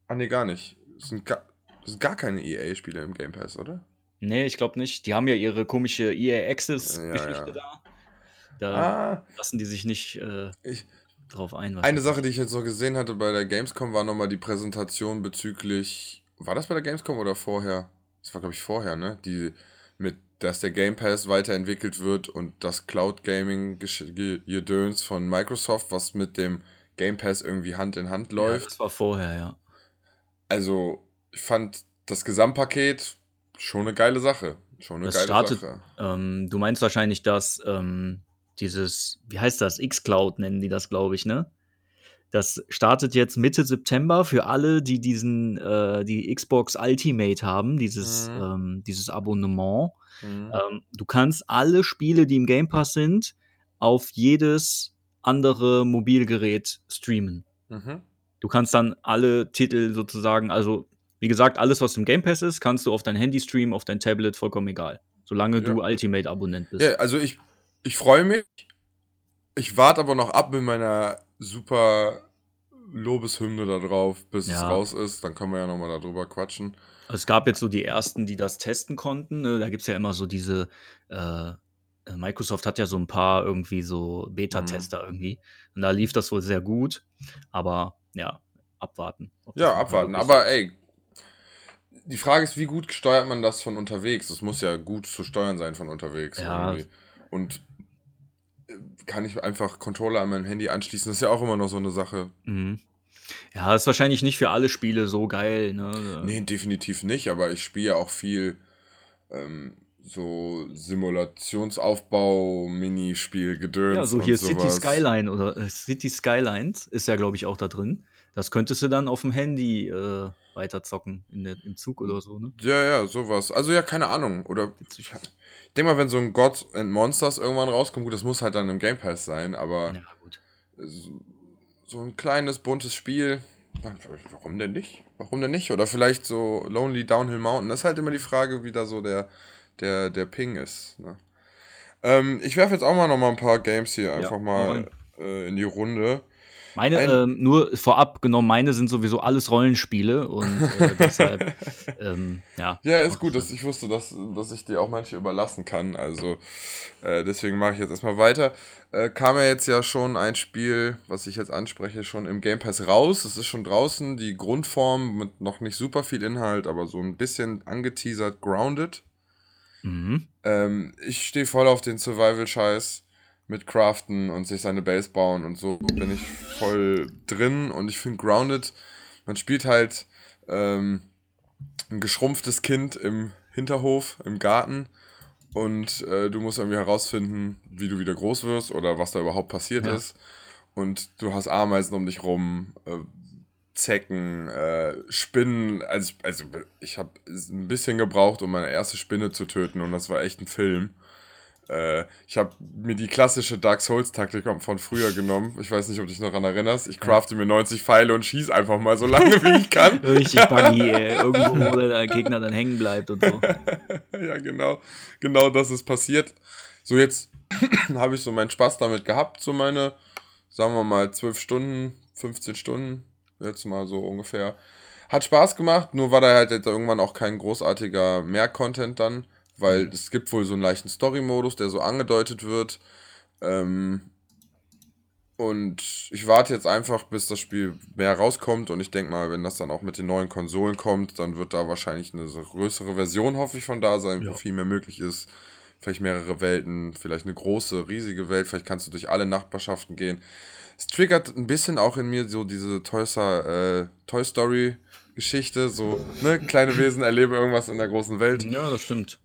ah nee, gar nicht. Es sind gar, es sind gar keine EA-Spiele im Game Pass, oder? Nee, ich glaube nicht. Die haben ja ihre komische EA Access-Geschichte ja, ja. da. Da Ah, lassen die sich nicht äh, ich, drauf ein, eine. Sache, die ich jetzt noch gesehen hatte bei der Gamescom, war nochmal die Präsentation bezüglich. War das bei der Gamescom oder vorher? Das war, glaube ich, vorher, ne? Die dass der Game Pass weiterentwickelt wird und das Cloud Gaming Gedöns von Microsoft, was mit dem Game Pass irgendwie Hand in Hand Ja, läuft. das war vorher, ja. Also, ich fand das Gesamtpaket schon eine geile Sache. Schon eine Das geile startet, Sache. ähm, du meinst wahrscheinlich, dass ähm, dieses, wie heißt das? X-Cloud nennen die das, glaube ich, ne? Das startet jetzt Mitte September für alle, die diesen, äh, die Xbox Ultimate haben, dieses, Mhm. ähm, dieses Abonnement. Mhm. Ähm, du kannst alle Spiele, die im Game Pass sind, auf jedes andere Mobilgerät streamen. Mhm. Du kannst dann alle Titel sozusagen, also wie gesagt, alles, was im Game Pass ist, kannst du auf dein Handy streamen, auf dein Tablet, vollkommen egal. Solange Ja. du Ultimate-Abonnent bist. Ja, also ich, ich freue mich. Ich warte aber noch ab mit meiner super Lobeshymne da drauf, bis es Ja. raus ist. Dann können wir ja nochmal darüber quatschen. Also es gab jetzt so die ersten, die das testen konnten. Ne? Da gibt es ja immer so diese, äh, äh, Microsoft hat ja so ein paar irgendwie so Mhm. Beta-Tester irgendwie. Und da lief das wohl sehr gut. Aber ja, abwarten. Ja, abwarten. Aber ey, die Frage ist, wie gut steuert man das von unterwegs? Das muss ja gut zu steuern sein von unterwegs Ja. irgendwie. Und äh, kann ich einfach Controller an mein Handy anschließen? Das ist ja auch immer noch so eine Sache. Mhm. Ja, ist wahrscheinlich nicht für alle Spiele so geil. Ne? Nee, definitiv nicht, aber ich spiele ja auch viel ähm, so Simulationsaufbau, Minispiel, Ja, Gedöns so und hier City sowas. Skyline oder äh, City Skylines ist ja, glaube ich, auch da drin. Das könntest du dann auf dem Handy äh, weiterzocken, in der, im Zug oder so, ne? Ja, ja, sowas. Also ja, keine Ahnung. Oder ich, denke mal, wenn so ein God and Monsters irgendwann rauskommt, gut, das muss halt dann im Game Pass sein, aber Ja, gut. so, so ein kleines, buntes Spiel, warum denn nicht? Warum denn nicht? Oder vielleicht so Lonely Downhill Mountain. Das ist halt immer die Frage, wie da so der, der, der Ping ist. Ne? Ähm, ich werfe jetzt auch mal noch mal ein paar Games hier einfach hau mal äh, in die Runde. Meine, Ein- ähm, nur vorab genommen, meine sind sowieso alles Rollenspiele und äh, deshalb, ähm, ja. Ja, ist gut, dass ich wusste, dass, dass ich dir auch manche überlassen kann. Also äh, deswegen mache ich jetzt erstmal weiter. Äh, kam ja jetzt ja schon ein Spiel, was ich jetzt anspreche, schon im Game Pass raus. Es ist schon draußen, die Grundform mit noch nicht super viel Inhalt, aber so ein bisschen angeteasert, grounded. Mhm. Ähm, ich stehe voll auf den Survival-Scheiß mit Craften und sich seine Base bauen und so bin ich voll drin und ich finde Grounded, man spielt halt ähm, ein geschrumpftes Kind im Hinterhof, im Garten und äh, du musst irgendwie herausfinden, wie du wieder groß wirst oder was da überhaupt passiert Ja. ist und du hast Ameisen um dich rum, äh, Zecken, äh, Spinnen. Also, also ich habe ein bisschen gebraucht, um meine erste Spinne zu töten und das war echt ein Film. Äh, ich habe mir die klassische Dark Souls-Taktik von früher genommen. Ich weiß nicht, ob du dich noch daran erinnerst. Ich crafte mir 90 Pfeile und schieß einfach mal so lange, wie ich kann. Richtig buggy, ey. Irgendwo, wo der Gegner dann hängen bleibt und so. ja, genau. Genau das ist passiert. So, jetzt habe ich so meinen Spaß damit gehabt, so meine, sagen wir mal, 12 Stunden, 15 Stunden, jetzt mal so ungefähr. Hat Spaß gemacht, nur war da halt jetzt irgendwann auch kein großartiger Mehr-Content dann, weil es gibt wohl so einen leichten Story-Modus, der so angedeutet wird. Ähm, und ich warte jetzt einfach, bis das Spiel mehr rauskommt. Und ich denke mal, wenn das dann auch mit den neuen Konsolen kommt, dann wird da wahrscheinlich eine größere Version, hoffe ich, von da sein, wo Ja. viel mehr möglich ist. Vielleicht mehrere Welten, vielleicht eine große, riesige Welt. Vielleicht kannst du durch alle Nachbarschaften gehen. Es triggert ein bisschen auch in mir so diese Toy, Sa- äh, Toy Story Geschichte. So, ne, kleine Wesen erleben irgendwas in der großen Welt. Ja, das stimmt.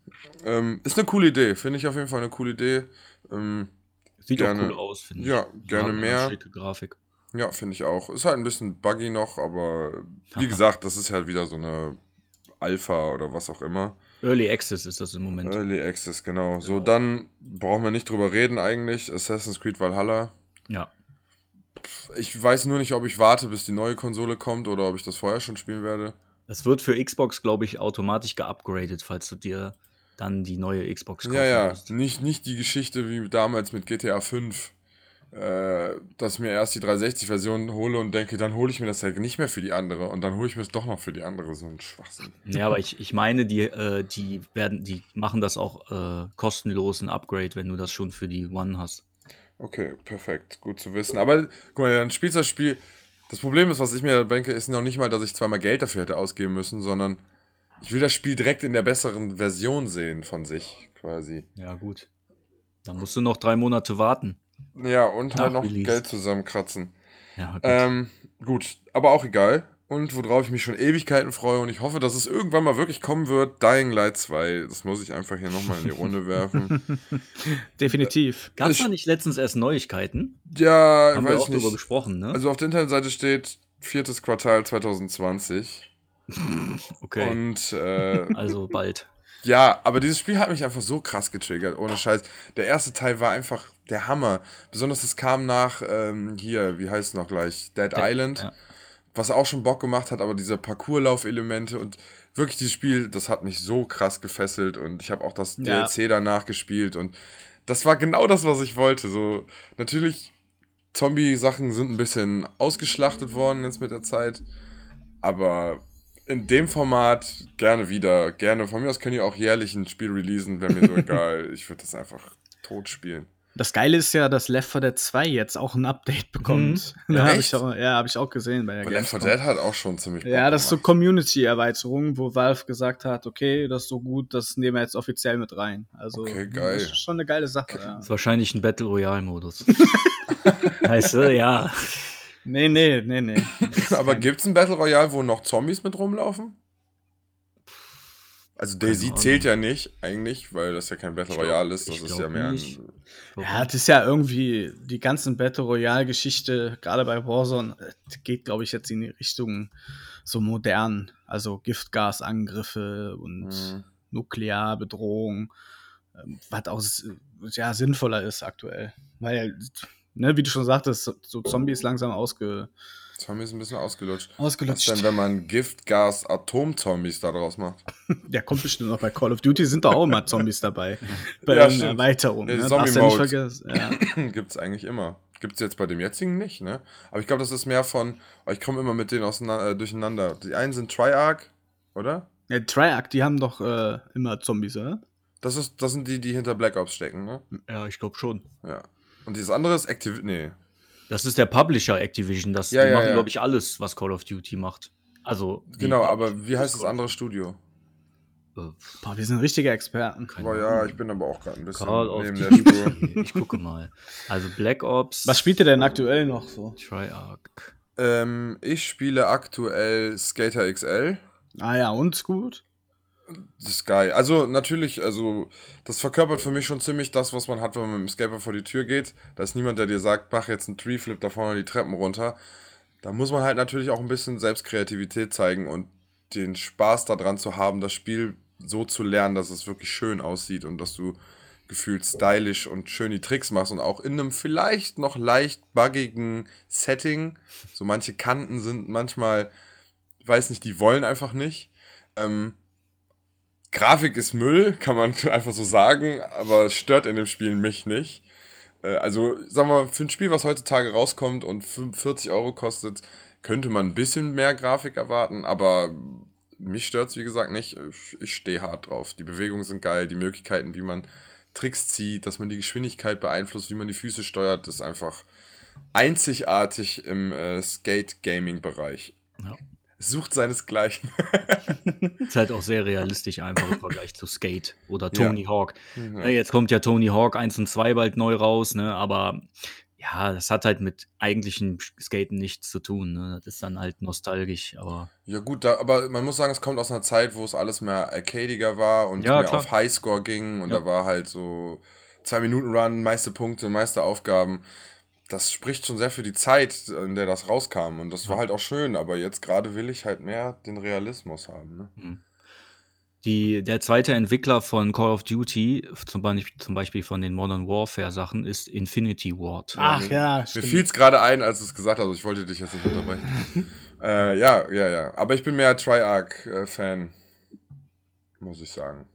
Ähm, ist eine coole Idee. Finde ich auf jeden Fall eine coole Idee. Ähm, Sieht Gerne. auch cool aus, finde ich. ja, gerne mehr. Schicke Grafik. Ja, finde ich auch. Ist halt ein bisschen buggy noch, aber wie gesagt, das ist halt wieder so eine Alpha oder was auch immer. Early Access ist das im Moment. Early Access, genau. So, Genau. dann brauchen wir nicht drüber reden eigentlich. Assassin's Creed Valhalla. Ja. Ich weiß nur nicht, ob ich warte, bis die neue Konsole kommt oder ob ich das vorher schon spielen werde. Das wird für Xbox, glaube ich, automatisch geupgradet, falls du dir dann die neue Xbox kaufen Ja, ja. Nicht, nicht die Geschichte wie damals mit GTA 5. Äh, dass ich mir erst die 360-Version hole und denke, dann hole ich mir das halt nicht mehr für die andere und dann hole ich mir es doch noch für die andere. So ein Schwachsinn. Ja, aber ich, ich meine, die, äh, die werden, die machen das auch äh, kostenlos ein Upgrade, wenn du das schon für die One hast. Okay, perfekt. Gut zu wissen. Aber guck mal, dann spielst du das Spiel. Das Problem ist, was ich mir denke, ist noch nicht mal, dass ich zweimal Geld dafür hätte ausgeben müssen, sondern ich will das Spiel direkt in der besseren Version sehen von sich, quasi. Ja, gut. Dann musst du noch drei Monate warten. Ja, und halt noch Release. Geld zusammenkratzen. Ja, gut. Ähm, gut, aber auch egal. Und worauf ich mich schon Ewigkeiten freue und ich hoffe, dass es irgendwann mal wirklich kommen wird, Dying Light 2. Das muss ich einfach hier nochmal in die Runde werfen. Definitiv. Gab es da nicht letztens erst Neuigkeiten? Ja, Haben wir weiß auch ich darüber nicht. gesprochen, ne? Also auf der Internetseite steht viertes Quartal 2020. okay. Und äh, also bald. ja, aber dieses Spiel hat mich einfach so krass getriggert, ohne Scheiß. Der erste Teil war einfach der Hammer. Besonders es kam nach ähm, hier, wie heißt es noch gleich? Dead Island. ja. Was auch schon Bock gemacht hat, aber diese Parcourslauf-Elemente und wirklich dieses Spiel, das hat mich so krass gefesselt und ich habe auch das Ja. DLC danach gespielt und das war genau das, was ich wollte. So, natürlich, Zombie-Sachen sind ein bisschen ausgeschlachtet worden jetzt mit der Zeit, aber in dem Format gerne wieder. Gerne. Von mir aus können die auch jährlich ein Spiel releasen, wäre mir so egal. Ich würde das einfach tot spielen. Das Geile ist ja, dass Left 4 Dead 2 jetzt auch ein Update bekommt. Ja, Ja, habe ich, auch- ja, hab ich auch gesehen bei der Left 4 Gamescom. Dead hat auch schon ziemlich Bock Ja, das ist so. Community-Erweiterung, wo Valve gesagt hat, okay, das ist so gut, das nehmen wir jetzt offiziell mit rein. Also, Okay, geil. das ist schon eine geile Sache. Ja. Das ist wahrscheinlich ein Battle Royale-Modus. weißt du, ja. Nee, nee, nee, nee. Aber gibt es ein Battle Royale, wo noch Zombies mit rumlaufen? Also Daisy zählt ja nicht eigentlich, weil das ja kein Battle Royale ist. Das ist ja mehr nicht. ein. Ja, das ist ja irgendwie die ganzen Battle Royale-Geschichte, gerade bei Warzone, äh, geht, glaube ich, jetzt in die Richtung so modern. Also Giftgasangriffe und Mhm. Nuklearbedrohung, ähm, was auch ja, sinnvoller ist aktuell. Weil, ne, wie du schon sagtest, so- Zombies langsam ausge, Zombies ein bisschen ausgelutscht. Was ausgelutscht. denn, wenn man Giftgas Atomzombies da draus macht? Ja, kommt bestimmt noch bei Call of Duty, sind doch auch immer Zombies dabei. Bei Ja, ja, stimmt. Erweiterung. Ja, Ne? Zombie Darfst ja. Ja. Gibt es eigentlich immer. Gibt es jetzt bei dem jetzigen nicht, ne? Aber ich glaube, das ist mehr von. oh, Ich komme immer mit denen auseinander, äh, durcheinander. Die einen sind Triarch, oder? ja, Triarch, die haben doch äh, immer Zombies, oder? Das, ist, das sind die, die hinter Black Ops stecken, ne? Ja, ich glaube schon. Ja. Und dieses andere ist Activ. Nee. Das ist der Publisher Activision. Das, Ja, die ja, machen, ja. glaube ich, alles, was Call of Duty macht. Also. Genau, aber wie heißt das andere Studio? Äh, Boah, wir sind richtige Experten. keine Boah, ja, ich bin aber auch gerade ein bisschen Call of der Duty. Spur. Ich gucke mal. Also Black Ops. Was spielt ihr denn aktuell noch so? Triarch. ähm, ich spiele aktuell Skater XL. Ah ja, und gut. Das ist geil. Also natürlich, also das verkörpert für mich schon ziemlich das, was man hat, wenn man mit dem Skateboard vor die Tür geht. Da ist niemand, der dir sagt, mach jetzt einen Tree-Flip da vorne die Treppen runter. Da muss man halt natürlich auch ein bisschen Selbstkreativität zeigen und den Spaß daran zu haben, das Spiel so zu lernen, dass es wirklich schön aussieht und dass du gefühlt stylisch und schön die Tricks machst und auch in einem vielleicht noch leicht buggigen Setting. So manche Kanten sind manchmal, weiß nicht, die wollen einfach nicht. Ähm, Grafik ist Müll, kann man einfach so sagen, aber es stört in dem Spiel mich nicht. Äh, Also, sagen wir mal, für ein Spiel, was heutzutage rauskommt und 45 Euro kostet, könnte man ein bisschen mehr Grafik erwarten, aber mich stört es, wie gesagt, nicht. Ich, stehe hart drauf. Die Bewegungen sind geil, die Möglichkeiten, wie man Tricks zieht, dass man die Geschwindigkeit beeinflusst, wie man die Füße steuert, ist einfach einzigartig im äh, Skate-Gaming-Bereich. Ja. Sucht seinesgleichen. Ist halt auch sehr realistisch einfach im Vergleich zu Skate oder Tony Hawk. Ja. Ne, jetzt kommt ja Tony Hawk 1 und 2 bald neu raus, ne? Aber ja, das hat halt mit eigentlichem Skaten nichts zu tun. Ne? Das ist dann halt nostalgisch, aber Ja gut, da, aber man muss sagen, es kommt aus einer Zeit, wo es alles mehr arcadiger war und Ja, mehr klar. auf Highscore ging und Ja. da war halt so zwei Minuten Run, meiste Punkte, meiste Aufgaben. Das spricht schon sehr für die Zeit, in der das rauskam und das war halt auch schön, aber jetzt gerade will ich halt mehr den Realismus haben. Ne? die, der zweite Entwickler von Call of Duty, zum Beispiel, zum Beispiel von den Modern Warfare Sachen, ist Infinity Ward. Ach ja, Mir stimmt. fiel es gerade ein, als du es gesagt hast, ich wollte dich jetzt nicht unterbrechen. äh, ja, ja, ja. Aber ich bin mehr Triarch-Fan, muss ich sagen.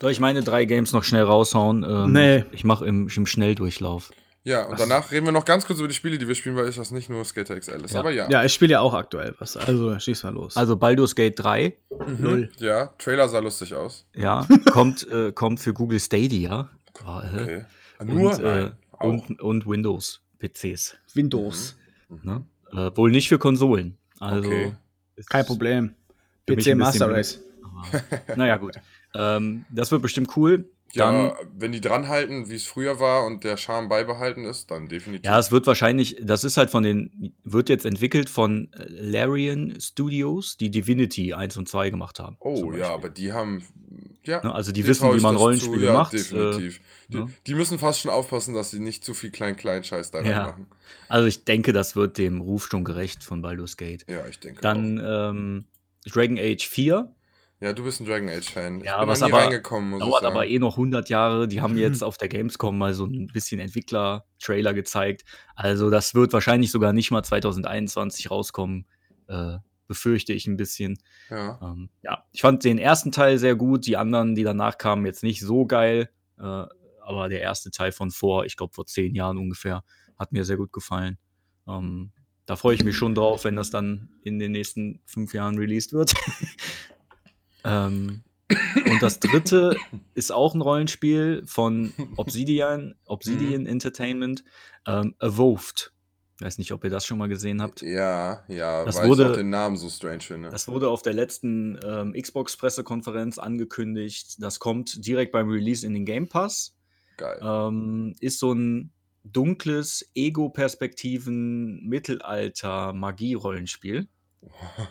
Soll ich meine drei Games noch schnell raushauen? Ähm, Nee. Ich mache im, im Schnelldurchlauf. Ja, und Was? danach reden wir noch ganz kurz über die Spiele, die wir spielen, weil ich das nicht nur Skater XL ist. Ja. Aber ja. Ja, ich spiele ja auch aktuell was. Also schieß mal los. Also Baldur's Gate 3, Mhm. Null. Ja, Trailer sah lustig aus. ja, kommt, äh, kommt für Google Stadia. Oh, äh. Okay. Nur? Und, äh, und, und Windows-PCs. Windows. Mhm. Ne? Äh, wohl nicht für Konsolen. Also Okay. Kein Problem. PC Master. Race. Naja, gut. Ähm, das wird bestimmt cool. Dann, Ja, wenn die dranhalten, wie es früher war und der Charme beibehalten ist, dann definitiv. ja, es wird wahrscheinlich, das ist halt von den, wird jetzt entwickelt von äh, Larian Studios, die Divinity 1 und 2 gemacht haben. Oh ja, aber die haben, ja, Ne, also die wissen, wie man zu, Rollenspiele ja, macht. Äh, definitiv. Die, ne? die müssen fast schon aufpassen, dass sie nicht zu viel Klein-Klein-Scheiß da Ja. reinmachen. Also ich denke, das wird dem Ruf schon gerecht von Baldur's Gate. Ja, ich denke auch. Dann ähm, Dragon Age 4, Ja, du bist ein Dragon Age-Fan. Ja, was aber dauert aber eh noch 100 Jahre. Die haben jetzt auf der Gamescom mal so ein bisschen Entwickler-Trailer gezeigt. Also das wird wahrscheinlich sogar nicht mal 2021 rauskommen, äh, befürchte ich ein bisschen. Ja. Ähm, ja, ich fand den ersten Teil sehr gut, die anderen, die danach kamen, jetzt nicht so geil. Äh, aber der erste Teil von vor, ich glaube vor zehn Jahren ungefähr, hat mir sehr gut gefallen. Ähm, da freue ich mich schon drauf, wenn das dann in den nächsten fünf Jahren released wird. ähm, und das dritte ist auch ein Rollenspiel von Obsidian, Obsidian Entertainment, ähm, Evolved. Ich weiß nicht, ob ihr das schon mal gesehen habt. Ja, ja, Das weil ich wurde- auch den Namen so strange finde. Das wurde auf der letzten ähm, Xbox-Pressekonferenz angekündigt. Das kommt direkt beim Release in den Game Pass. Geil. Ähm, ist so ein dunkles Ego-Perspektiven-Mittelalter-Magie-Rollenspiel.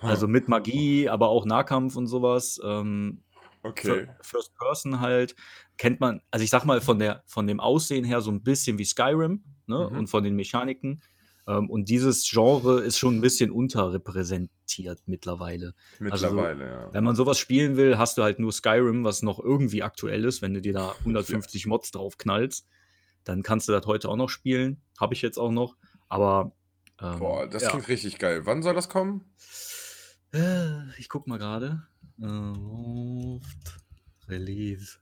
Also mit Magie, aber auch Nahkampf und sowas. Ähm, okay. Fir- First Person halt. Kennt man, also ich sag mal, von, der, von dem Aussehen her so ein bisschen wie Skyrim ne? Mhm. und von den Mechaniken. Ähm, und dieses Genre ist schon ein bisschen unterrepräsentiert mittlerweile. Mittlerweile, ja. Wenn man sowas spielen will, hast du halt nur Skyrim, was noch irgendwie aktuell ist. Wenn du dir da 150 Mods drauf knallst, dann kannst du das heute auch noch spielen. Habe ich jetzt auch noch. Aber. Ähm, Boah, das ja. klingt richtig geil. Wann soll das kommen? Äh, Ich guck mal gerade. Äh, Release.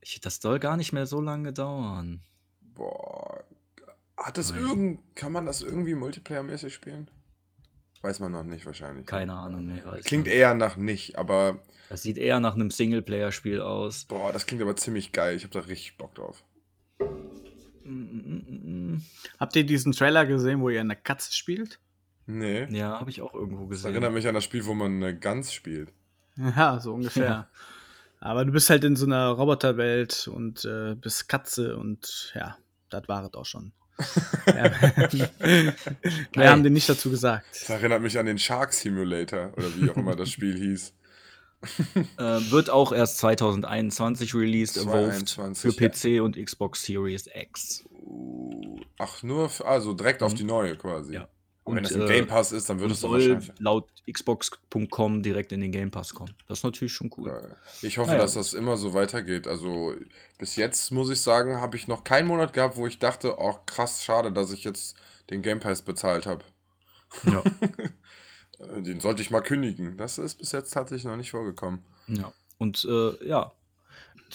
Ich, das soll gar nicht mehr so lange dauern. Boah. Hat das irgend. Kann man das irgendwie multiplayermäßig spielen? Weiß man noch nicht wahrscheinlich. Keine Ahnung. Nee, Klingt nicht. eher nach nicht, aber Das sieht eher nach einem Singleplayer-Spiel aus. boah, das klingt aber ziemlich geil. Ich habe da richtig Bock drauf. Mm, mm, Habt ihr diesen Trailer gesehen, wo ihr eine Katze spielt? Nee. Ja, habe ich auch irgendwo Das gesehen. erinnert mich an das Spiel, wo man eine Gans spielt. Ja, so ungefähr. Aber du bist halt in so einer Roboterwelt und äh, bist Katze und ja, das war es auch schon. ja. Wir haben dir nicht dazu gesagt. Das erinnert mich an den Shark Simulator oder wie auch immer das Spiel hieß. Äh, wird auch erst 2021 released, Evolved 2021, für PC und Xbox Series X. Ach, nur, für, also direkt auf Mhm. die neue quasi. Ja. Und wenn das im Game Pass ist, dann wird Und es doch wahrscheinlich. laut Xbox.com direkt in den Game Pass kommen. Das ist natürlich schon cool. Ich hoffe, Naja. dass das immer so weitergeht. Also bis jetzt muss ich sagen, habe ich noch keinen Monat gehabt, wo ich dachte, oh krass, schade, dass ich jetzt den Game Pass bezahlt habe. Ja. Äh, Den sollte ich mal kündigen. Das ist bis jetzt tatsächlich noch nicht vorgekommen. ja. Und äh, ja.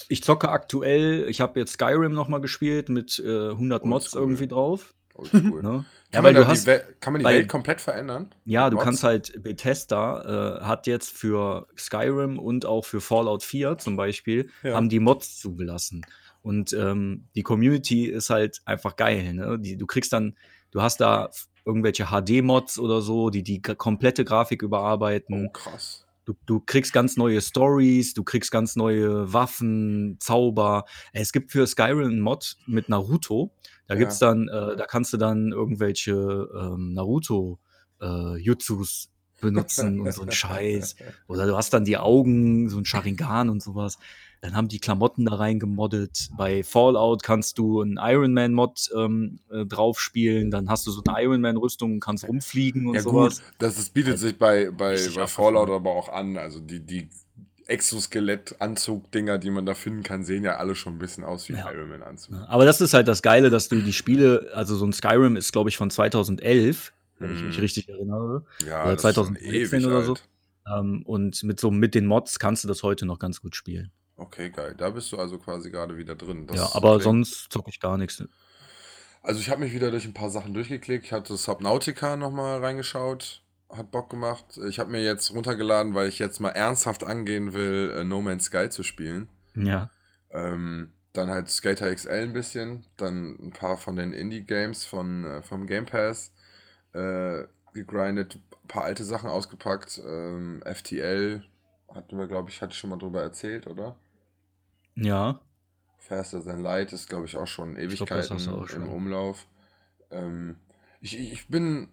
Ich zocke aktuell, ich habe jetzt Skyrim nochmal gespielt mit äh, 100 Mods Oldschool. irgendwie drauf. Oldschool. Ne? Kann, weil man hast, kann man die bei- Welt komplett verändern? Ja, du Mods? kannst halt, Bethesda äh, hat jetzt für Skyrim und auch für Fallout 4 zum Beispiel, Ja. haben die Mods zugelassen. Und ähm, die Community ist halt einfach geil. Ne? Die, du kriegst dann, du hast da irgendwelche HD-Mods oder so, die die komplette Grafik überarbeiten. Oh, krass. Du, du kriegst ganz neue Stories, du kriegst ganz neue Waffen, Zauber. Es gibt für Skyrim einen Mod mit Naruto. Da Ja. gibt's dann, äh, da kannst du dann irgendwelche ähm, Naruto äh, Jutsus benutzen und so ein Scheiß. Oder du hast dann die Augen, so ein Sharingan und sowas. Dann haben die Klamotten da reingemoddet. Bei Fallout kannst du einen Iron Man Mod ähm, äh, drauf spielen. Dann hast du so eine Iron Man Rüstung, kannst rumfliegen und Ja sowas. gut, das, das bietet sich bei, bei, bei. Fallout aber auch an. Also die, die Exoskelett-Anzug-Dinger, die man da finden kann, sehen ja alle schon ein bisschen aus wie Ja. Iron Man-Anzug. Aber das ist halt das Geile, dass du die Spiele, also so ein Skyrim ist, glaube ich, von 2011, wenn ich mich Mhm. richtig erinnere. Ja, Oder das ist schon 2016 oder so. alt. Ähm, und mit so mit den Mods kannst du das heute noch ganz gut spielen. Okay, geil. Da bist du also quasi gerade wieder drin. Ja, aber okay. sonst zocke ich gar nichts. Also ich habe mich wieder durch ein paar Sachen durchgeklickt. Ich hatte Subnautica nochmal reingeschaut. Hat Bock gemacht. Ich habe mir jetzt runtergeladen, weil ich jetzt mal ernsthaft angehen will, äh, No Man's Sky zu spielen. Ja. Ähm, dann halt Skater XL ein bisschen, dann ein paar von den Indie-Games von, äh, vom Game Pass äh, gegrindet, ein paar alte Sachen ausgepackt. Ähm, FTL hatten wir, glaube ich, hatte ich schon mal drüber erzählt, oder? Ja. Faster Than Light ist, glaube ich, auch schon glaub, Ewigkeiten du auch im schon. Umlauf. Ähm, ich, ich bin.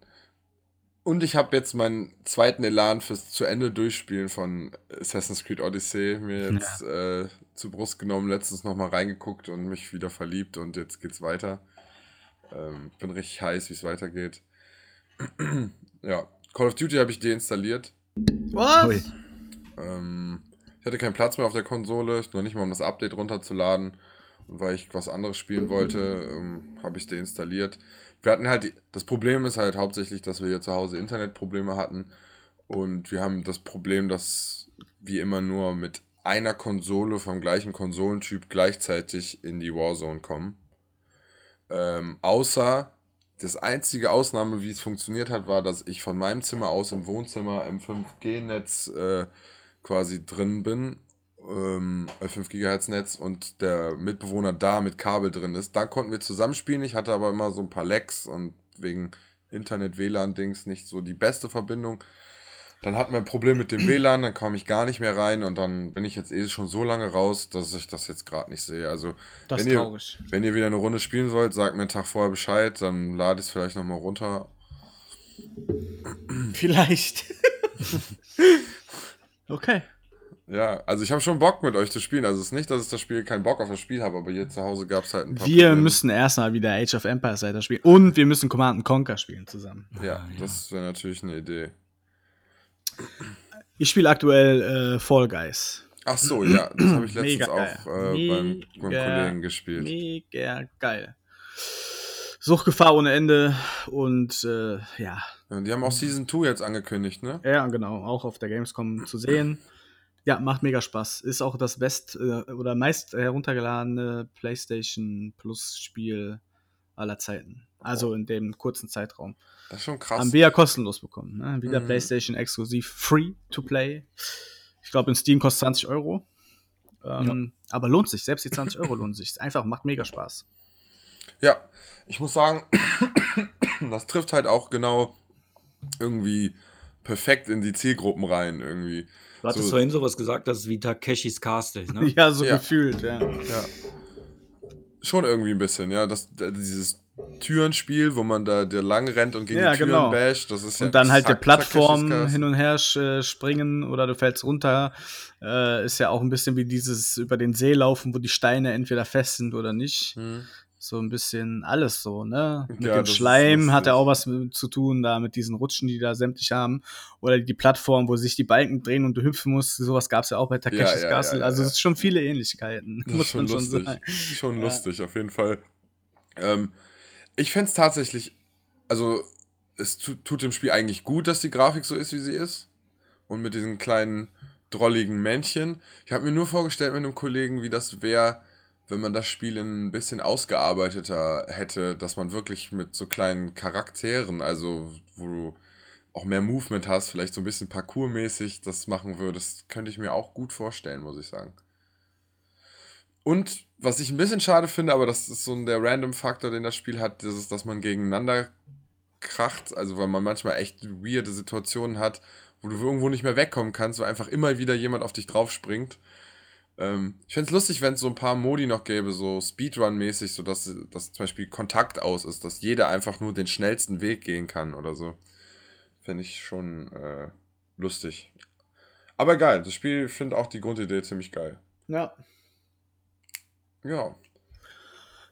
Und ich habe jetzt meinen zweiten Elan fürs zu Ende durchspielen von Assassin's Creed Odyssey mir jetzt äh, zur Brust genommen, letztens nochmal reingeguckt und mich wieder verliebt und jetzt geht's weiter. Ähm, bin richtig heiß, wie es weitergeht. ja, Call of Duty habe ich deinstalliert. Was? Ui. Ähm, ich hatte keinen Platz mehr auf der Konsole, noch nicht mal um das Update runterzuladen. Und weil ich was anderes spielen wollte, ähm, habe ich deinstalliert. Wir hatten halt, die- das Problem ist halt hauptsächlich, dass wir hier zu Hause Internetprobleme hatten. Und wir haben das Problem, dass wir immer nur mit einer Konsole vom gleichen Konsolentyp gleichzeitig in die Warzone kommen. Ähm, außer das einzige Ausnahme, wie es funktioniert hat, war, dass ich von meinem Zimmer aus im Wohnzimmer im 5G-Netz äh, quasi drin bin, ähm, äh, 5 GHz Netz und der Mitbewohner da mit Kabel drin ist. Dann konnten wir zusammenspielen. Ich hatte aber immer so ein paar Lags und wegen Internet, WLAN-Dings nicht so die beste Verbindung. Dann hatten wir ein Problem mit dem WLAN, dann kam ich gar nicht mehr rein und dann bin ich jetzt eh schon so lange raus, dass ich das jetzt gerade nicht sehe. Also, wenn ihr, wenn ihr wieder eine Runde spielen wollt, sagt mir einen Tag vorher Bescheid, dann lade ich es vielleicht nochmal runter. Vielleicht. okay. Ja, also ich habe schon Bock mit euch zu spielen. Also es ist nicht, dass ich das Spiel keinen Bock auf das Spiel habe, aber hier zu Hause gab es halt ein paar Wir Probleme. müssen erstmal wieder Age of Empires weiter spielen. Und wir müssen Command Conquer spielen zusammen. Ja, das wäre natürlich eine Idee. Ich spiele aktuell äh, Fall Guys. Ach so, ja, das habe ich letztens auch äh, beim, beim Kollegen gespielt. Mega geil. Suchtgefahr ohne Ende und äh, ja. Ja, Die haben auch Season 2 jetzt angekündigt, ne? Ja, genau, auch auf der Gamescom zu sehen. Ja, macht mega Spaß. Ist auch das best äh, oder meist heruntergeladene PlayStation Plus Spiel aller Zeiten. Also in dem kurzen Zeitraum. Das ist schon krass. Haben wir ja kostenlos bekommen. Ne? Wieder Mhm. PlayStation exklusiv free to play. Ich glaube, in Steam kostet 20 Euro. Ähm, Aber lohnt sich. Selbst die 20 Euro lohnt sich. Einfach macht mega Spaß. Ja, ich muss sagen, das trifft halt auch genau irgendwie perfekt in die Zielgruppen rein irgendwie. Du hattest So- vorhin sowas gesagt, das ist wie Takeshis Castle, ne? Ja, so Ja. gefühlt, ja. Ja. Schon irgendwie ein bisschen, ja. Das, da- dieses Türenspiel, wo man da der lang rennt und gegen Ja, die Türen genau. basht, das ist ja Und dann halt der Plattform hin und her äh, springen oder du fällst runter. Äh, ist ja auch ein bisschen wie dieses über den See laufen, wo die Steine entweder fest sind oder nicht. Hm. So ein bisschen alles so, ne? Mit Ja, dem das ist Schleim hat er auch was mit, zu tun, da mit diesen Rutschen, die da sämtlich haben. Oder die Plattform, wo sich die Balken drehen und du hüpfen musst. Sowas gab es ja auch bei Takeshis ja, ja, Castle. also es ist schon viele Ähnlichkeiten, Das muss schon man schon lustig. sagen. Schon lustig, auf jeden Fall. Ähm, ich fände es tatsächlich, also es tu, tut dem Spiel eigentlich gut, dass die Grafik so ist, wie sie ist. Und mit diesen kleinen, drolligen Männchen. Ich habe mir nur vorgestellt mit einem Kollegen, wie das wäre, wenn man das Spiel ein bisschen ausgearbeiteter hätte, dass man wirklich mit so kleinen Charakteren, also wo du auch mehr Movement hast, vielleicht so ein bisschen parkourmäßig das machen würdest, könnte ich mir auch gut vorstellen, muss ich sagen. Und was ich ein bisschen schade finde, aber das ist so der Random-Faktor, den das Spiel hat, das ist, dass man gegeneinander kracht, also weil man manchmal echt weirde Situationen hat, wo du irgendwo nicht mehr wegkommen kannst, weil einfach immer wieder jemand auf dich draufspringt. Ähm, ich fände es lustig, wenn es so ein paar Modi noch gäbe, so Speedrun-mäßig, so dass, dass zum Beispiel Kontakt aus ist, dass jeder einfach nur den schnellsten Weg gehen kann oder so. Fände ich schon äh, lustig. Aber geil, das Spiel finde auch die Grundidee ziemlich geil. Ja. Ja,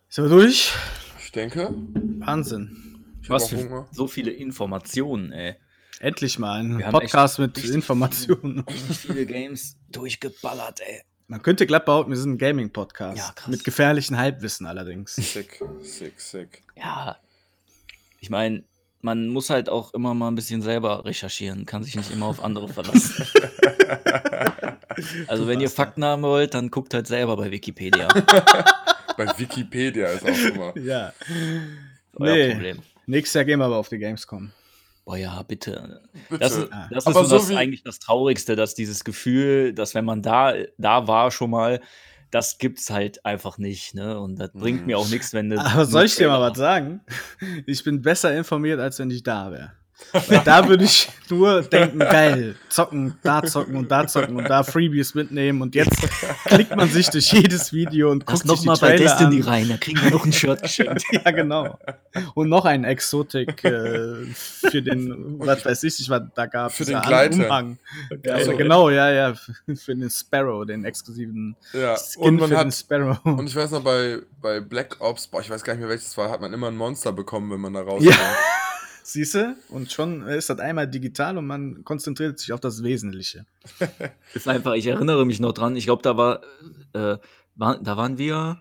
Sind wir durch? ich denke. Wahnsinn. Ich Was für Hunger. so viele Informationen, ey. Endlich mal ein Wir haben Podcast echt mit richtig Informationen. Richtig viele Games durchgeballert, ey. Man könnte glatt behaupten, wir sind ein Gaming-Podcast. Ja, krass. Mit gefährlichen Halbwissen allerdings. Sick, sick, sick. Ja. Ich meine, man muss halt auch immer mal ein bisschen selber recherchieren, kann sich nicht immer auf andere verlassen. also, wenn ihr Fakten haben wollt, dann guckt halt selber bei Wikipedia. Bei Wikipedia ist auch immer. ja. Euer Nee. Problem. Nächstes Jahr gehen wir aber auf die Gamescom. Boah, ja, bitte. Bitte. Das, ist- das ist so das eigentlich das Traurigste, dass dieses Gefühl, dass wenn man da, da war schon mal, das gibt's halt einfach nicht, ne? Und das bringt mir auch nichts, wenn du. Aber soll ich dir mal was sagen? Ich bin besser informiert, als wenn ich da wäre. Weil da würde ich nur denken, geil, zocken, da zocken und da zocken und da Freebies mitnehmen und jetzt klickt man sich durch jedes Video und guckt noch sich mal die bei Trailer Destiny an. rein, da kriegen wir noch ein Shirt geschenkt. ja, genau. Und noch ein Exotik äh, für den, was weiß ich, was da gab. Für den Gleiter. Umhang. Geil. Also genau, ja, ja, für den Sparrow, den exklusiven Ja, Skin und man für den hat, Sparrow. und ich weiß noch, bei, bei Black Ops, boah, ich weiß gar nicht mehr welches war, hat man immer ein Monster bekommen, wenn man da raus Ja. war. Siehst du? Und schon ist das einmal digital und man konzentriert sich auf das Wesentliche. ist einfach, ich erinnere mich noch dran, ich glaube, da war, äh, war, da waren wir,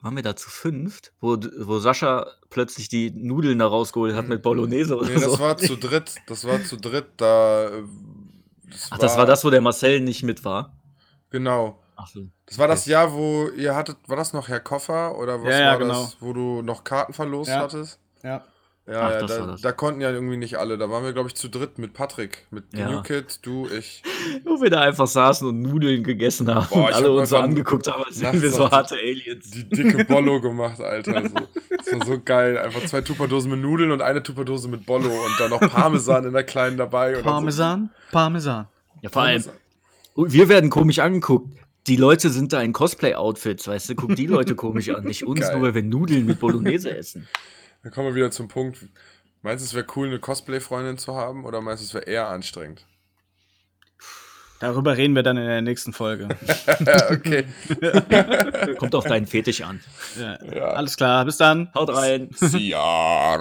waren wir da zu fünft, wo, wo Sascha plötzlich die Nudeln da rausgeholt hat mit Bolognese oder Nee, das so. war zu dritt, das war zu dritt, da. äh, Das Ach, das war das, wo der Marcel nicht mit war. Genau. Ach so. Das war das Jahr, wo ihr hattet, war das noch Herr Koffer oder was Ja, ja, war genau. das, wo du noch Karten verlost Ja. hattest? Ja. Ja, Ach, ja das war da, das. da konnten ja irgendwie nicht alle. Da waren wir, glaube ich, zu dritt mit Patrick, mit Ja. New Kid, du, ich. Wo wir da einfach saßen und Nudeln gegessen haben Boah, und alle hab uns so angeguckt haben, als wären wir so harte Aliens. Die dicke Bollo gemacht, Alter. So. Das war so geil. Einfach zwei Tupperdosen mit Nudeln und eine Tupperdose mit Bollo und dann noch Parmesan in der kleinen dabei. Parmesan, Parmesan. Ja, So. vor allem, Parmesan. wir werden komisch angeguckt. Die Leute sind da in Cosplay-Outfits, weißt du, guck die Leute komisch an, nicht uns, Geil. nur weil wir Nudeln mit Bolognese essen. Dann kommen wir wieder zum Punkt. Meinst du, es wäre cool, eine Cosplay-Freundin zu haben oder meinst du, es wäre eher anstrengend? Darüber reden wir dann in der nächsten Folge. Ja, okay. Kommt auf deinen Fetisch an. ja. Ja. Alles klar, bis dann. Haut rein. Ja.